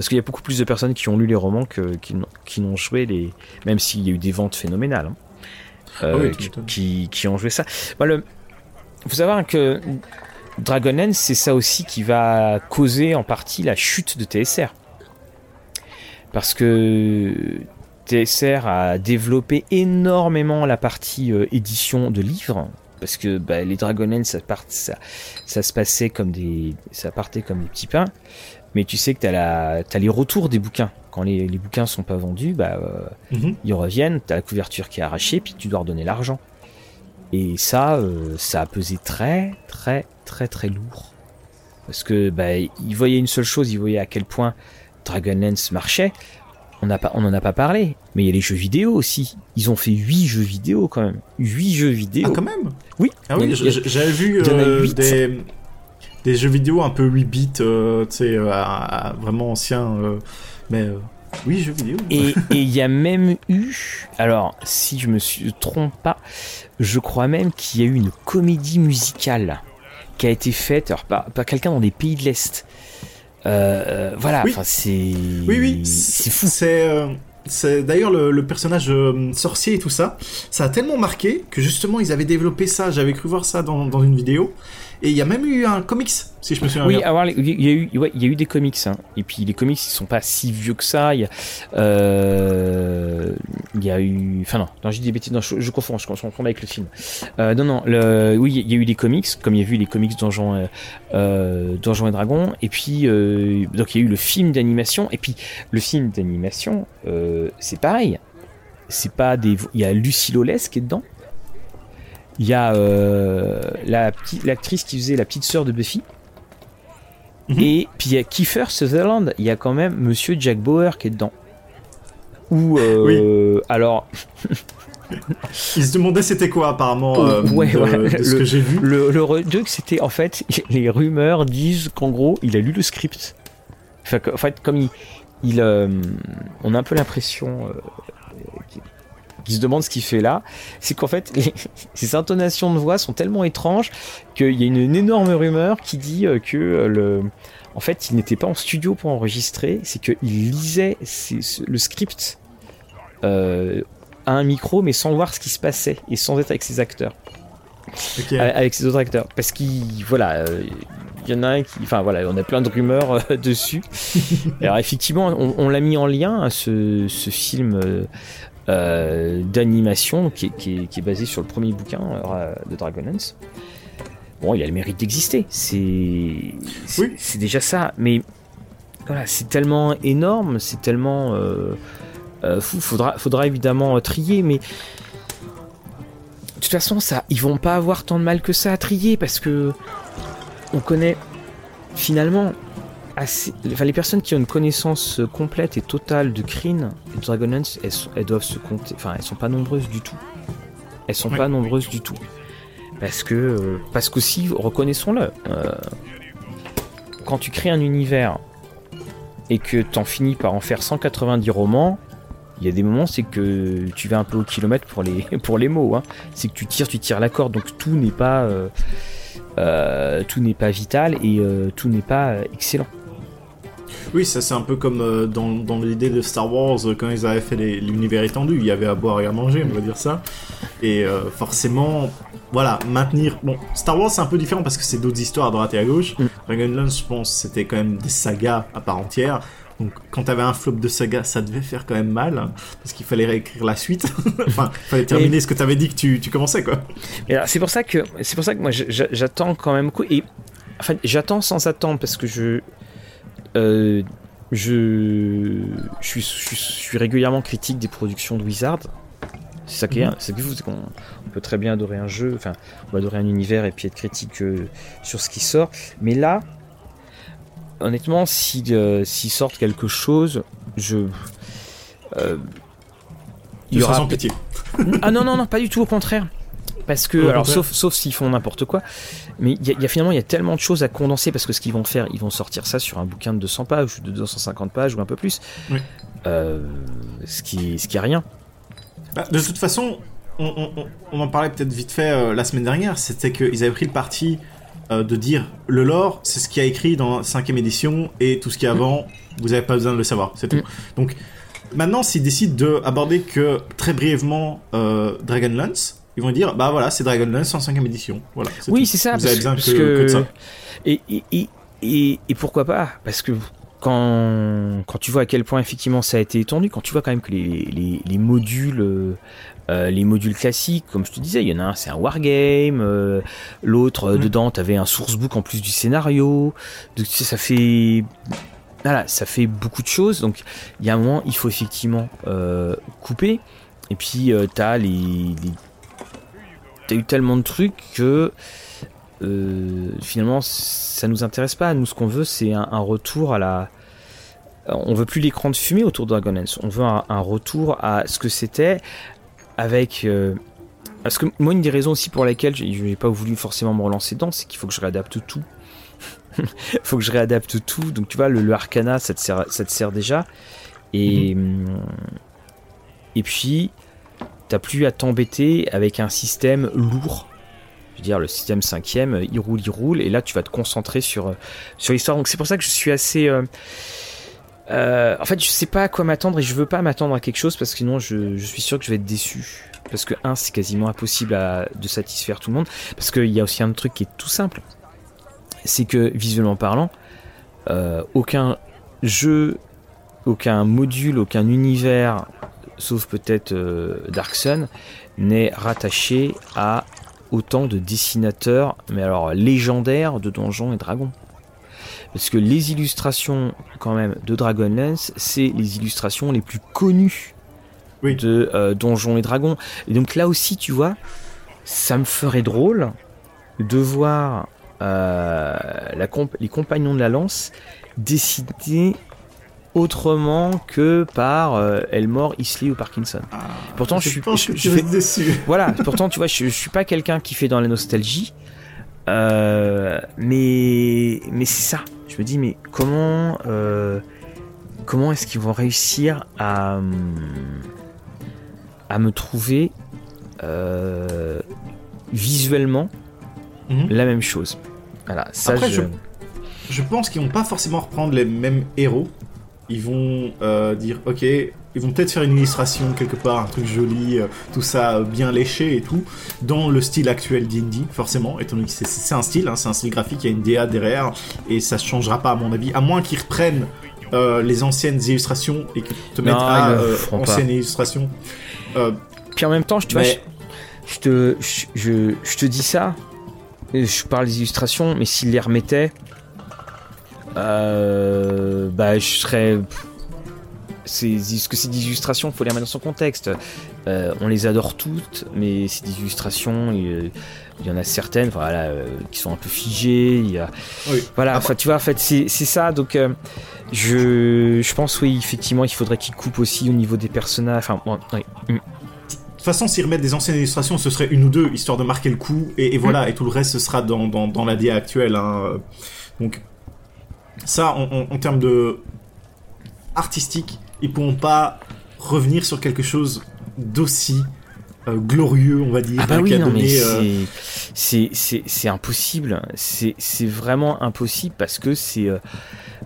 Parce qu'il y a beaucoup plus de personnes qui ont lu les romans que, qui, n'ont joué les. Même s'il y a eu des ventes phénoménales. Hein. Euh, ah qui, qui, ont joué ça. Il le... faut savoir que Dragonlance, c'est ça aussi qui va causer en partie la chute de TSR. Parce que TSR a développé énormément la partie euh, édition de livres parce que bah, les Dragonlance ça, ça, ça, se passait comme des ça partait comme des petits pains mais tu sais que tu as, les retours des bouquins quand les, les bouquins sont pas vendus bah euh, mhm. ils reviennent tu as la couverture qui est arrachée puis tu dois redonner l'argent et ça euh, ça a pesé très très très très lourd parce que bah, ils voyaient une seule chose ils voyaient à quel point Dragonlance marchait on n'en on a pas parlé, mais il y a les jeux vidéo aussi. Ils ont fait 8 jeux vidéo quand même. 8 jeux vidéo. Ah, quand même? Oui. Ah oui, j'avais vu euh, des, des, jeux vidéo un peu 8 bits, euh, tu sais, euh, vraiment anciens. mais oui, jeux vidéo. Et il y a même eu, alors si je me suis, trompe pas, je crois même qu'il y a eu une comédie musicale qui a été faite par, par quelqu'un dans des pays de l'Est. Euh, voilà, enfin c'est. Oui, oui, c'est fou. C'est. Euh, d'ailleurs le, personnage euh, sorcier et tout ça, ça a tellement marqué que justement ils avaient développé ça. J'avais cru voir ça dans, dans une vidéo et il y a même eu un comics, si je me souviens oui, bien. Oui, il y a eu, il y a eu des comics. Hein. Et puis les comics, ils sont pas si vieux que ça. Il y a, euh, il y a eu, enfin non, non, j'ai des bêtises. Non, je, confonds, je confonds avec le film. Euh, non, non, le, oui, il y a eu des comics, comme il y a eu les comics Donjons, euh, Donjons et Dragons. Et puis, euh, donc il y a eu le film d'animation. Et puis le film d'animation, c'est pareil. C'est pas des, il y a Lucie qui est dedans. Il y a euh, la petite, l'actrice qui faisait la petite sœur de Buffy. Mhm. Et puis il y a Kiefer Sutherland. Il y a quand même Monsieur Jack Bauer qui est dedans. Ou euh, alors. Il se demandait c'était quoi apparemment euh, de, ce que j'ai vu. Le, le c'était en fait les rumeurs disent qu'en gros il a lu le script. Enfin, en fait comme il, il on a un peu l'impression qui se demande ce qu'il fait là, c'est qu'en fait, ses intonations de voix sont tellement étranges qu'il y a une, énorme rumeur qui dit euh, que euh, le, en fait, il n'était pas en studio pour enregistrer, c'est qu'il lisait le script euh, à un micro, mais sans voir ce qui se passait et sans être avec ses acteurs. Avec ses autres acteurs. Parce qu'il, voilà, il y en a un qui, enfin voilà, on a plein de rumeurs dessus. Alors effectivement, on, l'a mis en lien, ce, ce film d'animation qui, qui, est basé sur le premier bouquin de Dragonlance. Bon, il a le mérite d'exister. C'est c'est déjà ça. Mais voilà, c'est tellement énorme, c'est tellement fou. Faudra, faudra évidemment trier, mais de toute façon, ça, ils vont pas avoir tant de mal que ça à trier parce que on connaît finalement assez. Enfin, les personnes qui ont une connaissance complète et totale de Kryn et de Dragonlance, elles, doivent se compter. Enfin, elles sont pas nombreuses du tout. Elles sont pas nombreuses du tout. Parce que, parce qu'aussi, reconnaissons-le, euh, quand tu crées un univers et que t'en finis par en faire 190 romans, il y a des moments, c'est que tu vas un peu au kilomètre pour les, pour les mots. Hein. C'est que tu tires, tu tires la corde, donc tout n'est pas, euh, euh, tout n'est pas vital et euh, tout n'est pas excellent. Oui, ça c'est un peu comme dans, dans l'idée de Star Wars quand ils avaient fait l'univers étendu. Il y avait à boire et à manger, on va dire ça. Et forcément, voilà, maintenir. Bon, Star Wars c'est un peu différent parce que c'est d'autres histoires à droite et à gauche. Mm. Dragonlance, je pense, c'était quand même des sagas à part entière. Donc quand t'avais un flop de saga, ça devait faire quand même mal, hein, parce qu'il fallait réécrire la suite. enfin, il fallait terminer ce que t'avais dit que tu, tu commençais, quoi. c'est pour ça que c'est pour ça que moi j'attends quand même beaucoup. Et enfin, j'attends sans attendre parce que je euh, je, je, suis, je, suis, régulièrement critique des productions de Wizard. C'est ça qui est, mhm. c'est qu'on on peut très bien adorer un jeu, enfin, on adorer un univers et puis être critique euh, sur ce qui sort. Mais là, honnêtement, si euh, s'ils sortent quelque chose, je euh, il y aura sans pitié. ah non non non, pas du tout au contraire. Parce que, alors, sauf, sauf s'ils font n'importe quoi, mais il y, a finalement il y a tellement de choses à condenser parce que ce qu'ils vont faire, ils vont sortir ça sur un bouquin de 200 pages ou de 250 pages ou un peu plus. Euh, ce qui ce qui a rien. Bah, de toute façon, on, on, en parlait peut-être vite fait euh, la semaine dernière, c'était qu'ils avaient pris le parti euh, de dire le lore, c'est ce qui a écrit dans la cinquième édition et tout ce qui est avant, vous n'avez pas besoin de le savoir, c'est tout. Mm. Donc maintenant, s'ils décident de aborder que très brièvement Dragonlance, ils vont dire bah voilà, c'est Dragonlance en cinquième édition. Voilà. Oui, c'est ça. Vous avez besoin que, de ça. Et, et, et, et, pourquoi pas Parce que quand, quand tu vois à quel point effectivement ça a été étendu, quand tu vois quand même que les, les, les modules euh, euh, les modules classiques, comme je te disais, il y en a un, c'est un wargame, euh, l'autre, euh, mm. dedans, tu avais un sourcebook en plus du scénario. Donc, ça fait. Voilà, ça fait beaucoup de choses. Donc, il y a un moment, il faut effectivement couper. Et puis, t'as les, les... T'as eu tellement de trucs que. finalement, ça nous intéresse pas. Nous, ce qu'on veut, c'est un, retour à la. On veut plus l'écran de fumée autour de Dragonlance. On veut un, retour à ce que c'était, avec. Euh, parce que moi, une des raisons aussi pour lesquelles je n'ai pas voulu forcément me relancer dedans, c'est qu'il faut que je réadapte tout. Il faut que je réadapte tout. Donc, tu vois, le, Arcana, ça te, sert, ça te sert déjà. Et, mhm. et puis, t'as plus à t'embêter avec un système lourd. Je veux dire, le système cinquième, il roule, il roule. Et là, tu vas te concentrer sur, sur l'histoire. Donc, c'est pour ça que je suis assez. Euh, euh, en fait, je sais pas à quoi m'attendre et je veux pas m'attendre à quelque chose parce que sinon je, suis sûr que je vais être déçu. Parce que, un, c'est quasiment impossible de satisfaire tout le monde. Parce qu'il y a aussi un truc qui est tout simple. C'est que, visuellement parlant, euh, aucun jeu, aucun module, aucun univers, sauf peut-être euh, Dark Sun, n'est rattaché à autant de dessinateurs, mais alors légendaires de Donjons et Dragons. Parce que les illustrations, quand même, de Dragonlance, c'est les illustrations les plus connues de euh, Donjons et Dragons. Et donc là aussi, tu vois, ça me ferait drôle de voir euh, la les compagnons de la lance décider autrement que par euh, Elmore, Isley ou Parkinson. Ah, pourtant, je, suis, je, déçu. Voilà, pourtant, tu vois, je, je suis pas quelqu'un qui fait dans la nostalgie. Euh, mais mais c'est ça. Je me dis mais comment euh, comment est-ce qu'ils vont réussir à à me trouver visuellement mhm. la même chose? Voilà, ça je... je... pense qu'ils vont pas forcément reprendre les mêmes héros. Ils vont dire ok ils vont peut-être faire une illustration quelque part, un truc joli, euh, tout ça euh, bien léché et tout, dans le style actuel D&D, forcément, étant donné que c'est un style, hein, c'est un style graphique, il y a une DA derrière, et ça ne changera pas à mon avis, à moins qu'ils reprennent euh, les anciennes illustrations et que te mettent à anciennes illustrations. Puis en même temps, je, tu vois, je, te, je, je, te dis ça, je parle des illustrations, mais s'il les remettait, bah, je serais c'est ce que c'est d'illustrations, faut les remettre dans son contexte. Euh, on les adore toutes, mais des illustrations. Il, y en a certaines, voilà, euh, qui sont un peu figées. Il y a, voilà, enfin, tu vois, en fait, c'est ça. Donc, euh, je, je pense, oui, effectivement, il faudrait qu'il coupe aussi au niveau des personnages. Enfin, mm. De toute façon, s'ils remettent des anciennes illustrations, ce serait une ou deux, histoire de marquer le coup, et, voilà, mm. et tout le reste, ce sera dans, dans, dans la DA actuelle. Hein. Donc, ça, en termes de artistique, ils pourront pas revenir sur quelque chose d'aussi euh, glorieux, on va dire. Ah bah oui, non, mais euh, c'est impossible. C'est vraiment impossible parce que c'est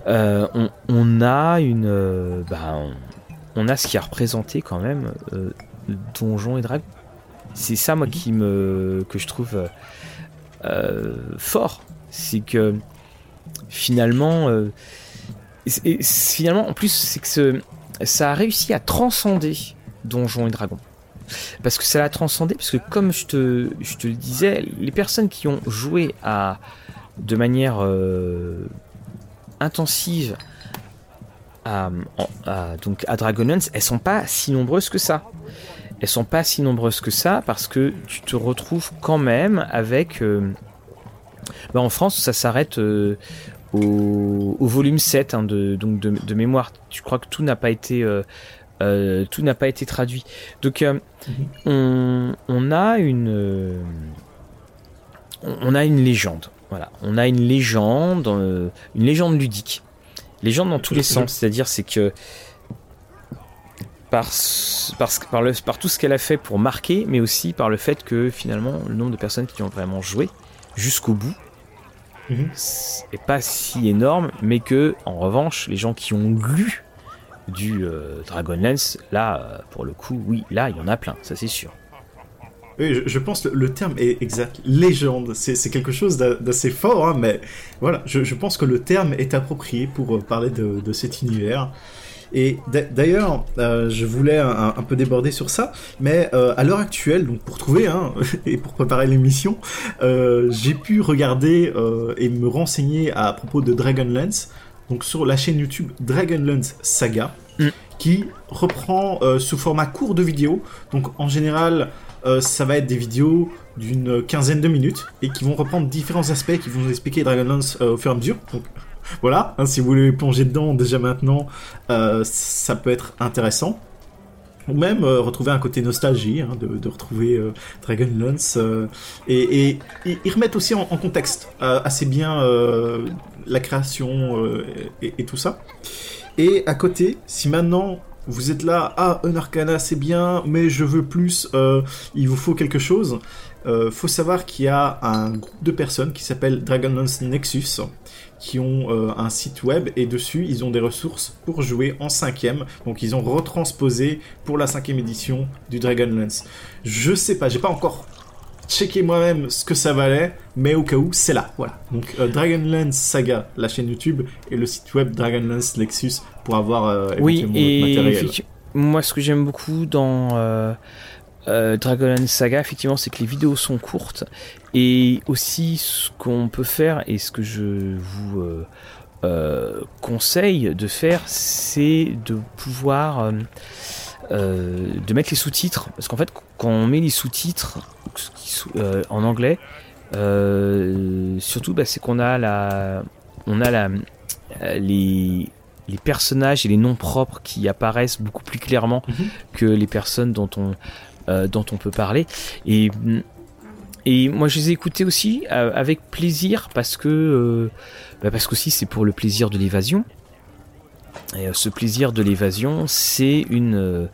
euh, on, on, a une bah, on, a ce qui a représenté quand même Donjon et Dragon. C'est ça moi qui me que je trouve fort, c'est que finalement et, finalement en plus c'est que ça a réussi à transcender Donjons et Dragons. Parce que ça l'a transcendé, parce que comme je te, le disais, les personnes qui ont joué à, de manière euh, intensive à, donc à Dragonlance, elles sont pas si nombreuses que ça. Elles sont pas si nombreuses que ça parce que tu te retrouves quand même avec. Euh, bah, en France, ça s'arrête euh, au, volume 7 hein, de, donc de, mémoire. Je crois que tout n'a pas été euh, euh, tout n'a pas été traduit. Donc euh, mhm. on, a une on a une légende. Voilà, on a une légende, une légende ludique. Légende dans tous les sens, c'est-à-dire c'est que par, par, le, par tout ce qu'elle a fait pour marquer, mais aussi par le fait que finalement le nombre de personnes qui ont vraiment joué jusqu'au bout Mhm. est pas si énorme, mais que en revanche, les gens qui ont lu du euh, Dragonlance, là, euh, pour le coup, oui, là, il y en a plein, ça c'est sûr. Oui, je, pense que le terme est exact. Légende, c'est quelque chose d'assez fort, hein, mais voilà, je, pense que le terme est approprié pour euh, parler de, de cet univers. Et d'ailleurs, euh, je voulais un, peu déborder sur ça, mais euh, à l'heure actuelle, donc pour trouver hein, et pour préparer l'émission, euh, j'ai pu regarder et me renseigner à propos de Dragonlance, donc sur la chaîne YouTube Dragonlance Saga, mm. qui reprend sous format court de vidéo. Donc en général, ça va être des vidéos d'une quinzaine de minutes et qui vont reprendre différents aspects qui vont nous expliquer Dragonlance au fur et à mesure. Donc voilà, hein, si vous voulez plonger dedans déjà maintenant, euh, ça peut être intéressant. Ou même euh, retrouver un côté nostalgie, hein, de, retrouver euh, Dragonlance. et, ils remettent aussi en, contexte assez bien la création et, tout ça. Et à côté, si maintenant vous êtes là, ah, un arcana c'est bien, mais je veux plus, il vous faut quelque chose. faut savoir qu'il y a un groupe de personnes qui s'appelle Dragonlance Nexus, qui ont euh, un site web et dessus ils ont des ressources pour jouer en cinquième. Donc ils ont retransposé pour la cinquième édition du Dragonlance. Je sais pas, j'ai pas encore checké moi-même ce que ça valait, mais au cas où c'est là. Voilà. Donc euh, Dragonlance Saga, la chaîne YouTube et le site web Dragonlance Lexus pour avoir euh, oui, et matériel. Moi, ce que j'aime beaucoup dans euh, Dragonlance Saga, effectivement, c'est que les vidéos sont courtes et aussi ce qu'on peut faire et ce que je vous euh, euh, conseille de faire, c'est de pouvoir de mettre les sous-titres parce qu'en fait, quand on met les sous-titres en anglais, surtout, bah, c'est qu'on a la, on a la, les les personnages et les noms propres qui apparaissent beaucoup plus clairement mhm. que les personnes dont on euh, dont on peut parler. Et, et moi, je les ai écoutés aussi euh, avec plaisir parce que, euh, bah parce qu'aussi c'est pour le plaisir de l'évasion. Et ce plaisir de l'évasion, c'est une,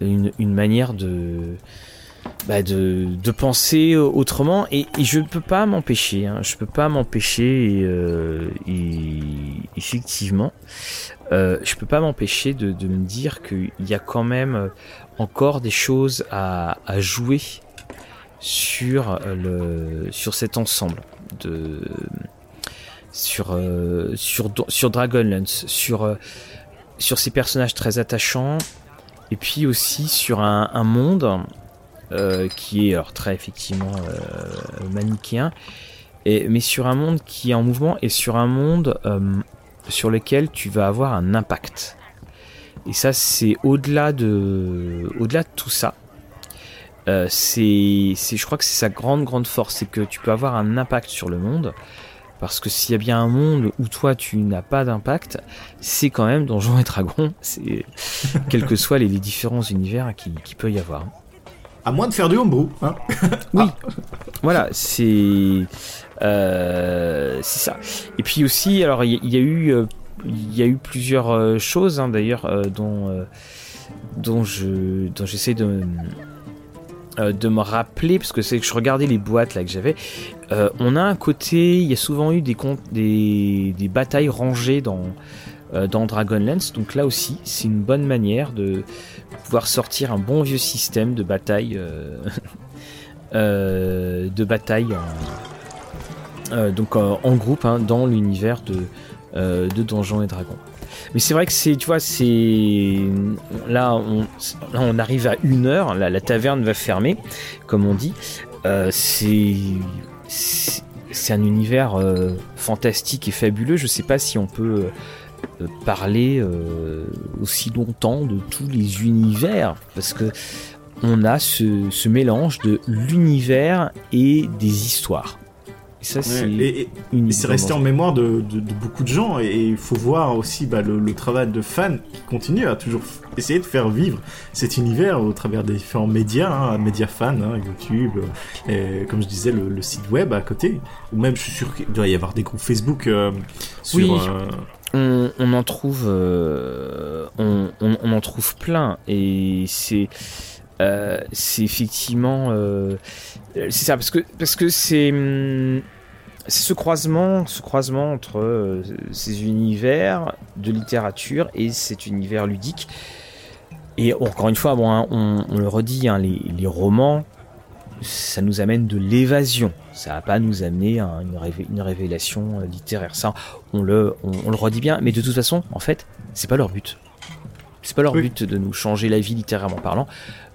une, manière de, bah de, de, penser autrement et, je ne peux pas m'empêcher, hein, je peux pas m'empêcher et, effectivement, euh, je peux pas m'empêcher de, de, me dire qu'il y a quand même encore des choses à, jouer sur le sur cet ensemble de sur euh, sur sur Dragonlance sur euh, sur ces personnages très attachants et puis aussi sur un, monde qui est alors, très effectivement manichéen, et, mais sur un monde qui est en mouvement et sur un monde sur lequel tu vas avoir un impact. Et ça, c'est au-delà de, au-delà de tout ça. Euh, c'est, je crois que c'est sa grande grande force, c'est que tu peux avoir un impact sur le monde. Parce que s'il y a bien un monde où toi tu n'as pas d'impact, c'est quand même Donjons et Dragons. C'est quels que soient les, différents univers qui, qui peut y avoir. À moins de faire du homebrew. Hein oui. Voilà, c'est euh, c'est ça. Et puis aussi, alors il y, a eu euh, il y a eu plusieurs euh, choses hein, d'ailleurs dont dont je dont j'essaie de de me rappeler parce que c'est que je regardais les boîtes là que j'avais. on a un côté, il y a souvent eu des des, des batailles rangées dans dans Dragonlance. Donc là aussi, c'est une bonne manière de pouvoir sortir un bon vieux système de bataille, de bataille euh, donc euh, en groupe hein, dans l'univers de, euh, de Donjons et Dragons. Mais c'est vrai que c'est, tu vois, c'est là on, là on arrive à une heure, la, taverne va fermer, comme on dit. c'est c'est un univers fantastique et fabuleux. Je sais pas si on peut parler aussi longtemps de tous les univers parce que on a ce mélange de l'univers et des histoires. Et ça, c'est resté en mémoire de, beaucoup de gens. Et il faut voir aussi bah, le, travail de fans qui continue à toujours essayer de faire vivre cet univers au travers des différents médias, hein, médias fans, hein, YouTube, et, comme je disais, le, site web à côté. Ou même, je suis sûr qu'il doit y avoir des groupes Facebook euh, sur. Oui. Euh, on, en trouve, euh, on, en trouve plein et c'est, c'est effectivement, c'est ça, parce que parce que c'est hum, c'est ce croisement, ce croisement entre euh, ces univers de littérature et cet univers ludique. Et encore une fois, bon, hein, on, le redit, hein, les, romans, ça nous amène de l'évasion. Ça va pas nous amener à une, révélation euh, littéraire. Ça, on le, on, le redit bien. Mais de toute façon, en fait, c'est pas leur but. C'est pas leur but de nous changer la vie littérairement parlant.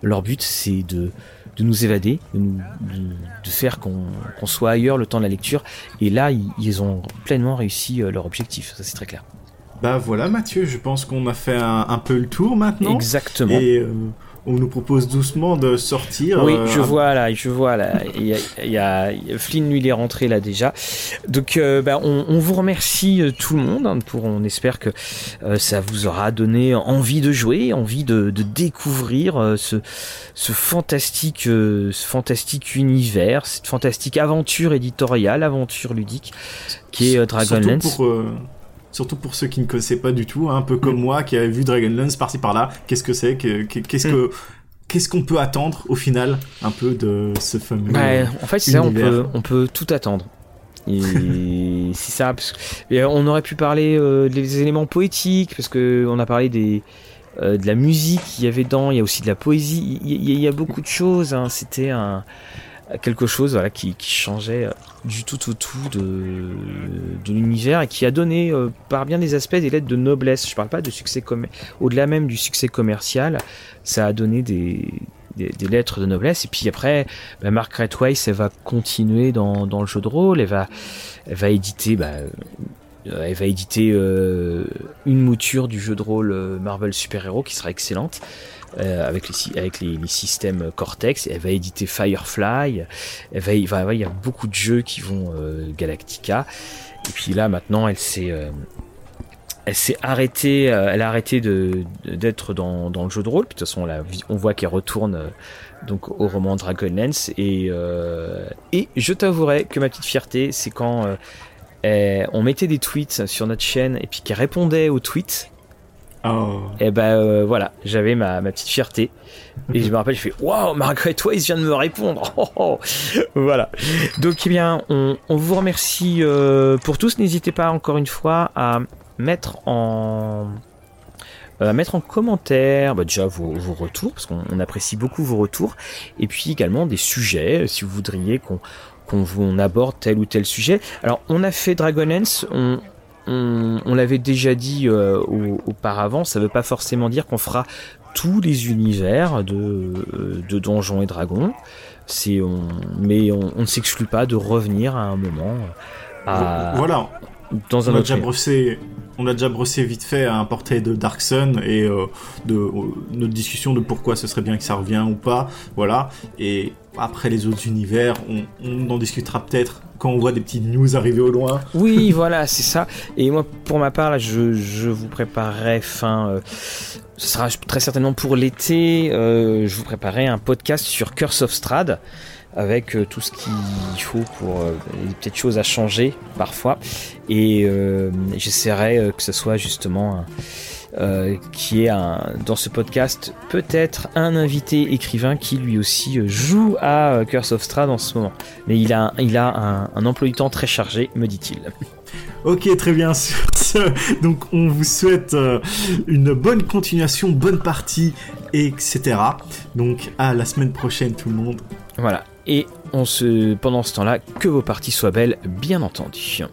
Leur but, c'est de, de nous évader, de, faire qu'on soit ailleurs le temps de la lecture. Et là, ils, ont pleinement réussi euh, leur objectif, ça c'est très clair. Bah voilà Mathieu, je pense qu'on a fait un, peu le tour maintenant. Exactement. Et euh, on nous propose doucement de sortir. Oui, euh, je vois là, je vois là. Il y a, Flynn lui il est rentré là déjà. Donc euh, bah, on, vous remercie euh, tout le monde. Hein, pour, on espère que ça vous aura donné envie de jouer, envie de, découvrir ce, ce fantastique, ce fantastique univers, cette fantastique aventure éditoriale, aventure ludique qui est Dragonlance. Surtout pour ceux qui ne connaissaient pas du tout, hein, un peu comme mm. moi qui avait vu Dragonlance par-ci par-là. Qu'est-ce que c'est Qu'est-ce que mm. qu'est-ce qu'on peut attendre au final un peu de ce fameux bah, En fait, c'est on peut, on peut tout attendre. Et c'est ça. Parce que, on aurait pu parler euh, des éléments poétiques parce que on a parlé des euh, de la musique qu'il y avait dedans. Il y a aussi de la poésie. Il y, a beaucoup de choses. Hein. C'était un quelque chose voilà, qui, changeait euh, du tout au tout de, de l'univers et qui a donné euh, par bien des aspects des lettres de noblesse. Je parle pas de succès au-delà même du succès commercial, ça a donné des, des, lettres de noblesse. Et puis après, bah, Margaret Weiss, elle va continuer dans, dans, le jeu de rôle, elle va, elle va éditer. Bah, euh, elle va éditer une mouture du jeu de rôle Marvel Super Hero qui sera excellente. Euh, avec, les, systèmes Cortex. Elle va éditer Firefly. Il, y a beaucoup de jeux qui vont euh, Galactica. Et puis là, maintenant, elle s'est euh, arrêtée, elle a arrêté d'être dans, le jeu de rôle. de toute façon, on, voit qu'elle retourne donc au roman Dragonlance. Et je t'avouerai que ma petite fierté, c'est quand on mettait des tweets sur notre chaîne et puis qu'elle répondait aux tweets. Oh. Et ben euh, voilà, j'avais ma, petite fierté. Et je me rappelle, je fais Waouh, Margaret Weiss vient de me répondre. Oh, oh. Voilà. Donc, eh bien, on, vous remercie euh, pour tous. N'hésitez pas encore une fois à mettre en mettre en commentaire bah, déjà vos, retours parce qu'on apprécie beaucoup vos retours et puis également des sujets si vous voudriez qu'on qu'on aborde tel ou tel sujet. Alors on a fait Dragonlance, on, on, l'avait déjà dit euh, auparavant, ça ne veut pas forcément dire qu'on fera tous les univers de, de Donjons et Dragons. C'est, on, mais on, ne s'exclut pas de revenir à un moment à, voilà. dans un on a déjà brossé, on a déjà brossé vite fait un portrait de Dark Sun et euh, de euh, notre discussion de pourquoi ce serait bien que ça revienne ou pas. Voilà. Et après les autres univers, on, en discutera peut-être quand on voit des petites news arriver au loin. Oui, voilà, c'est ça. Et moi, pour ma part, je, vous préparerai fin. Euh, ce sera très certainement pour l'été. Euh, je vous préparerai un podcast sur Curse of Strad avec euh, tout ce qu'il faut pour les petites choses à changer parfois. Et j'essaierai que ce soit justement euh, qui est un, dans ce podcast peut-être un invité écrivain qui lui aussi euh, joue à euh, Curse of Strahd en ce moment. Mais il a, il a un, un emploi du temps très chargé, me dit-il. Ok, très bien. Donc, on vous souhaite une bonne continuation, bonne partie, etc. Donc, à la semaine prochaine, tout le monde. Voilà. Et on se, pendant ce temps-là, que vos parties soient belles, bien entendu.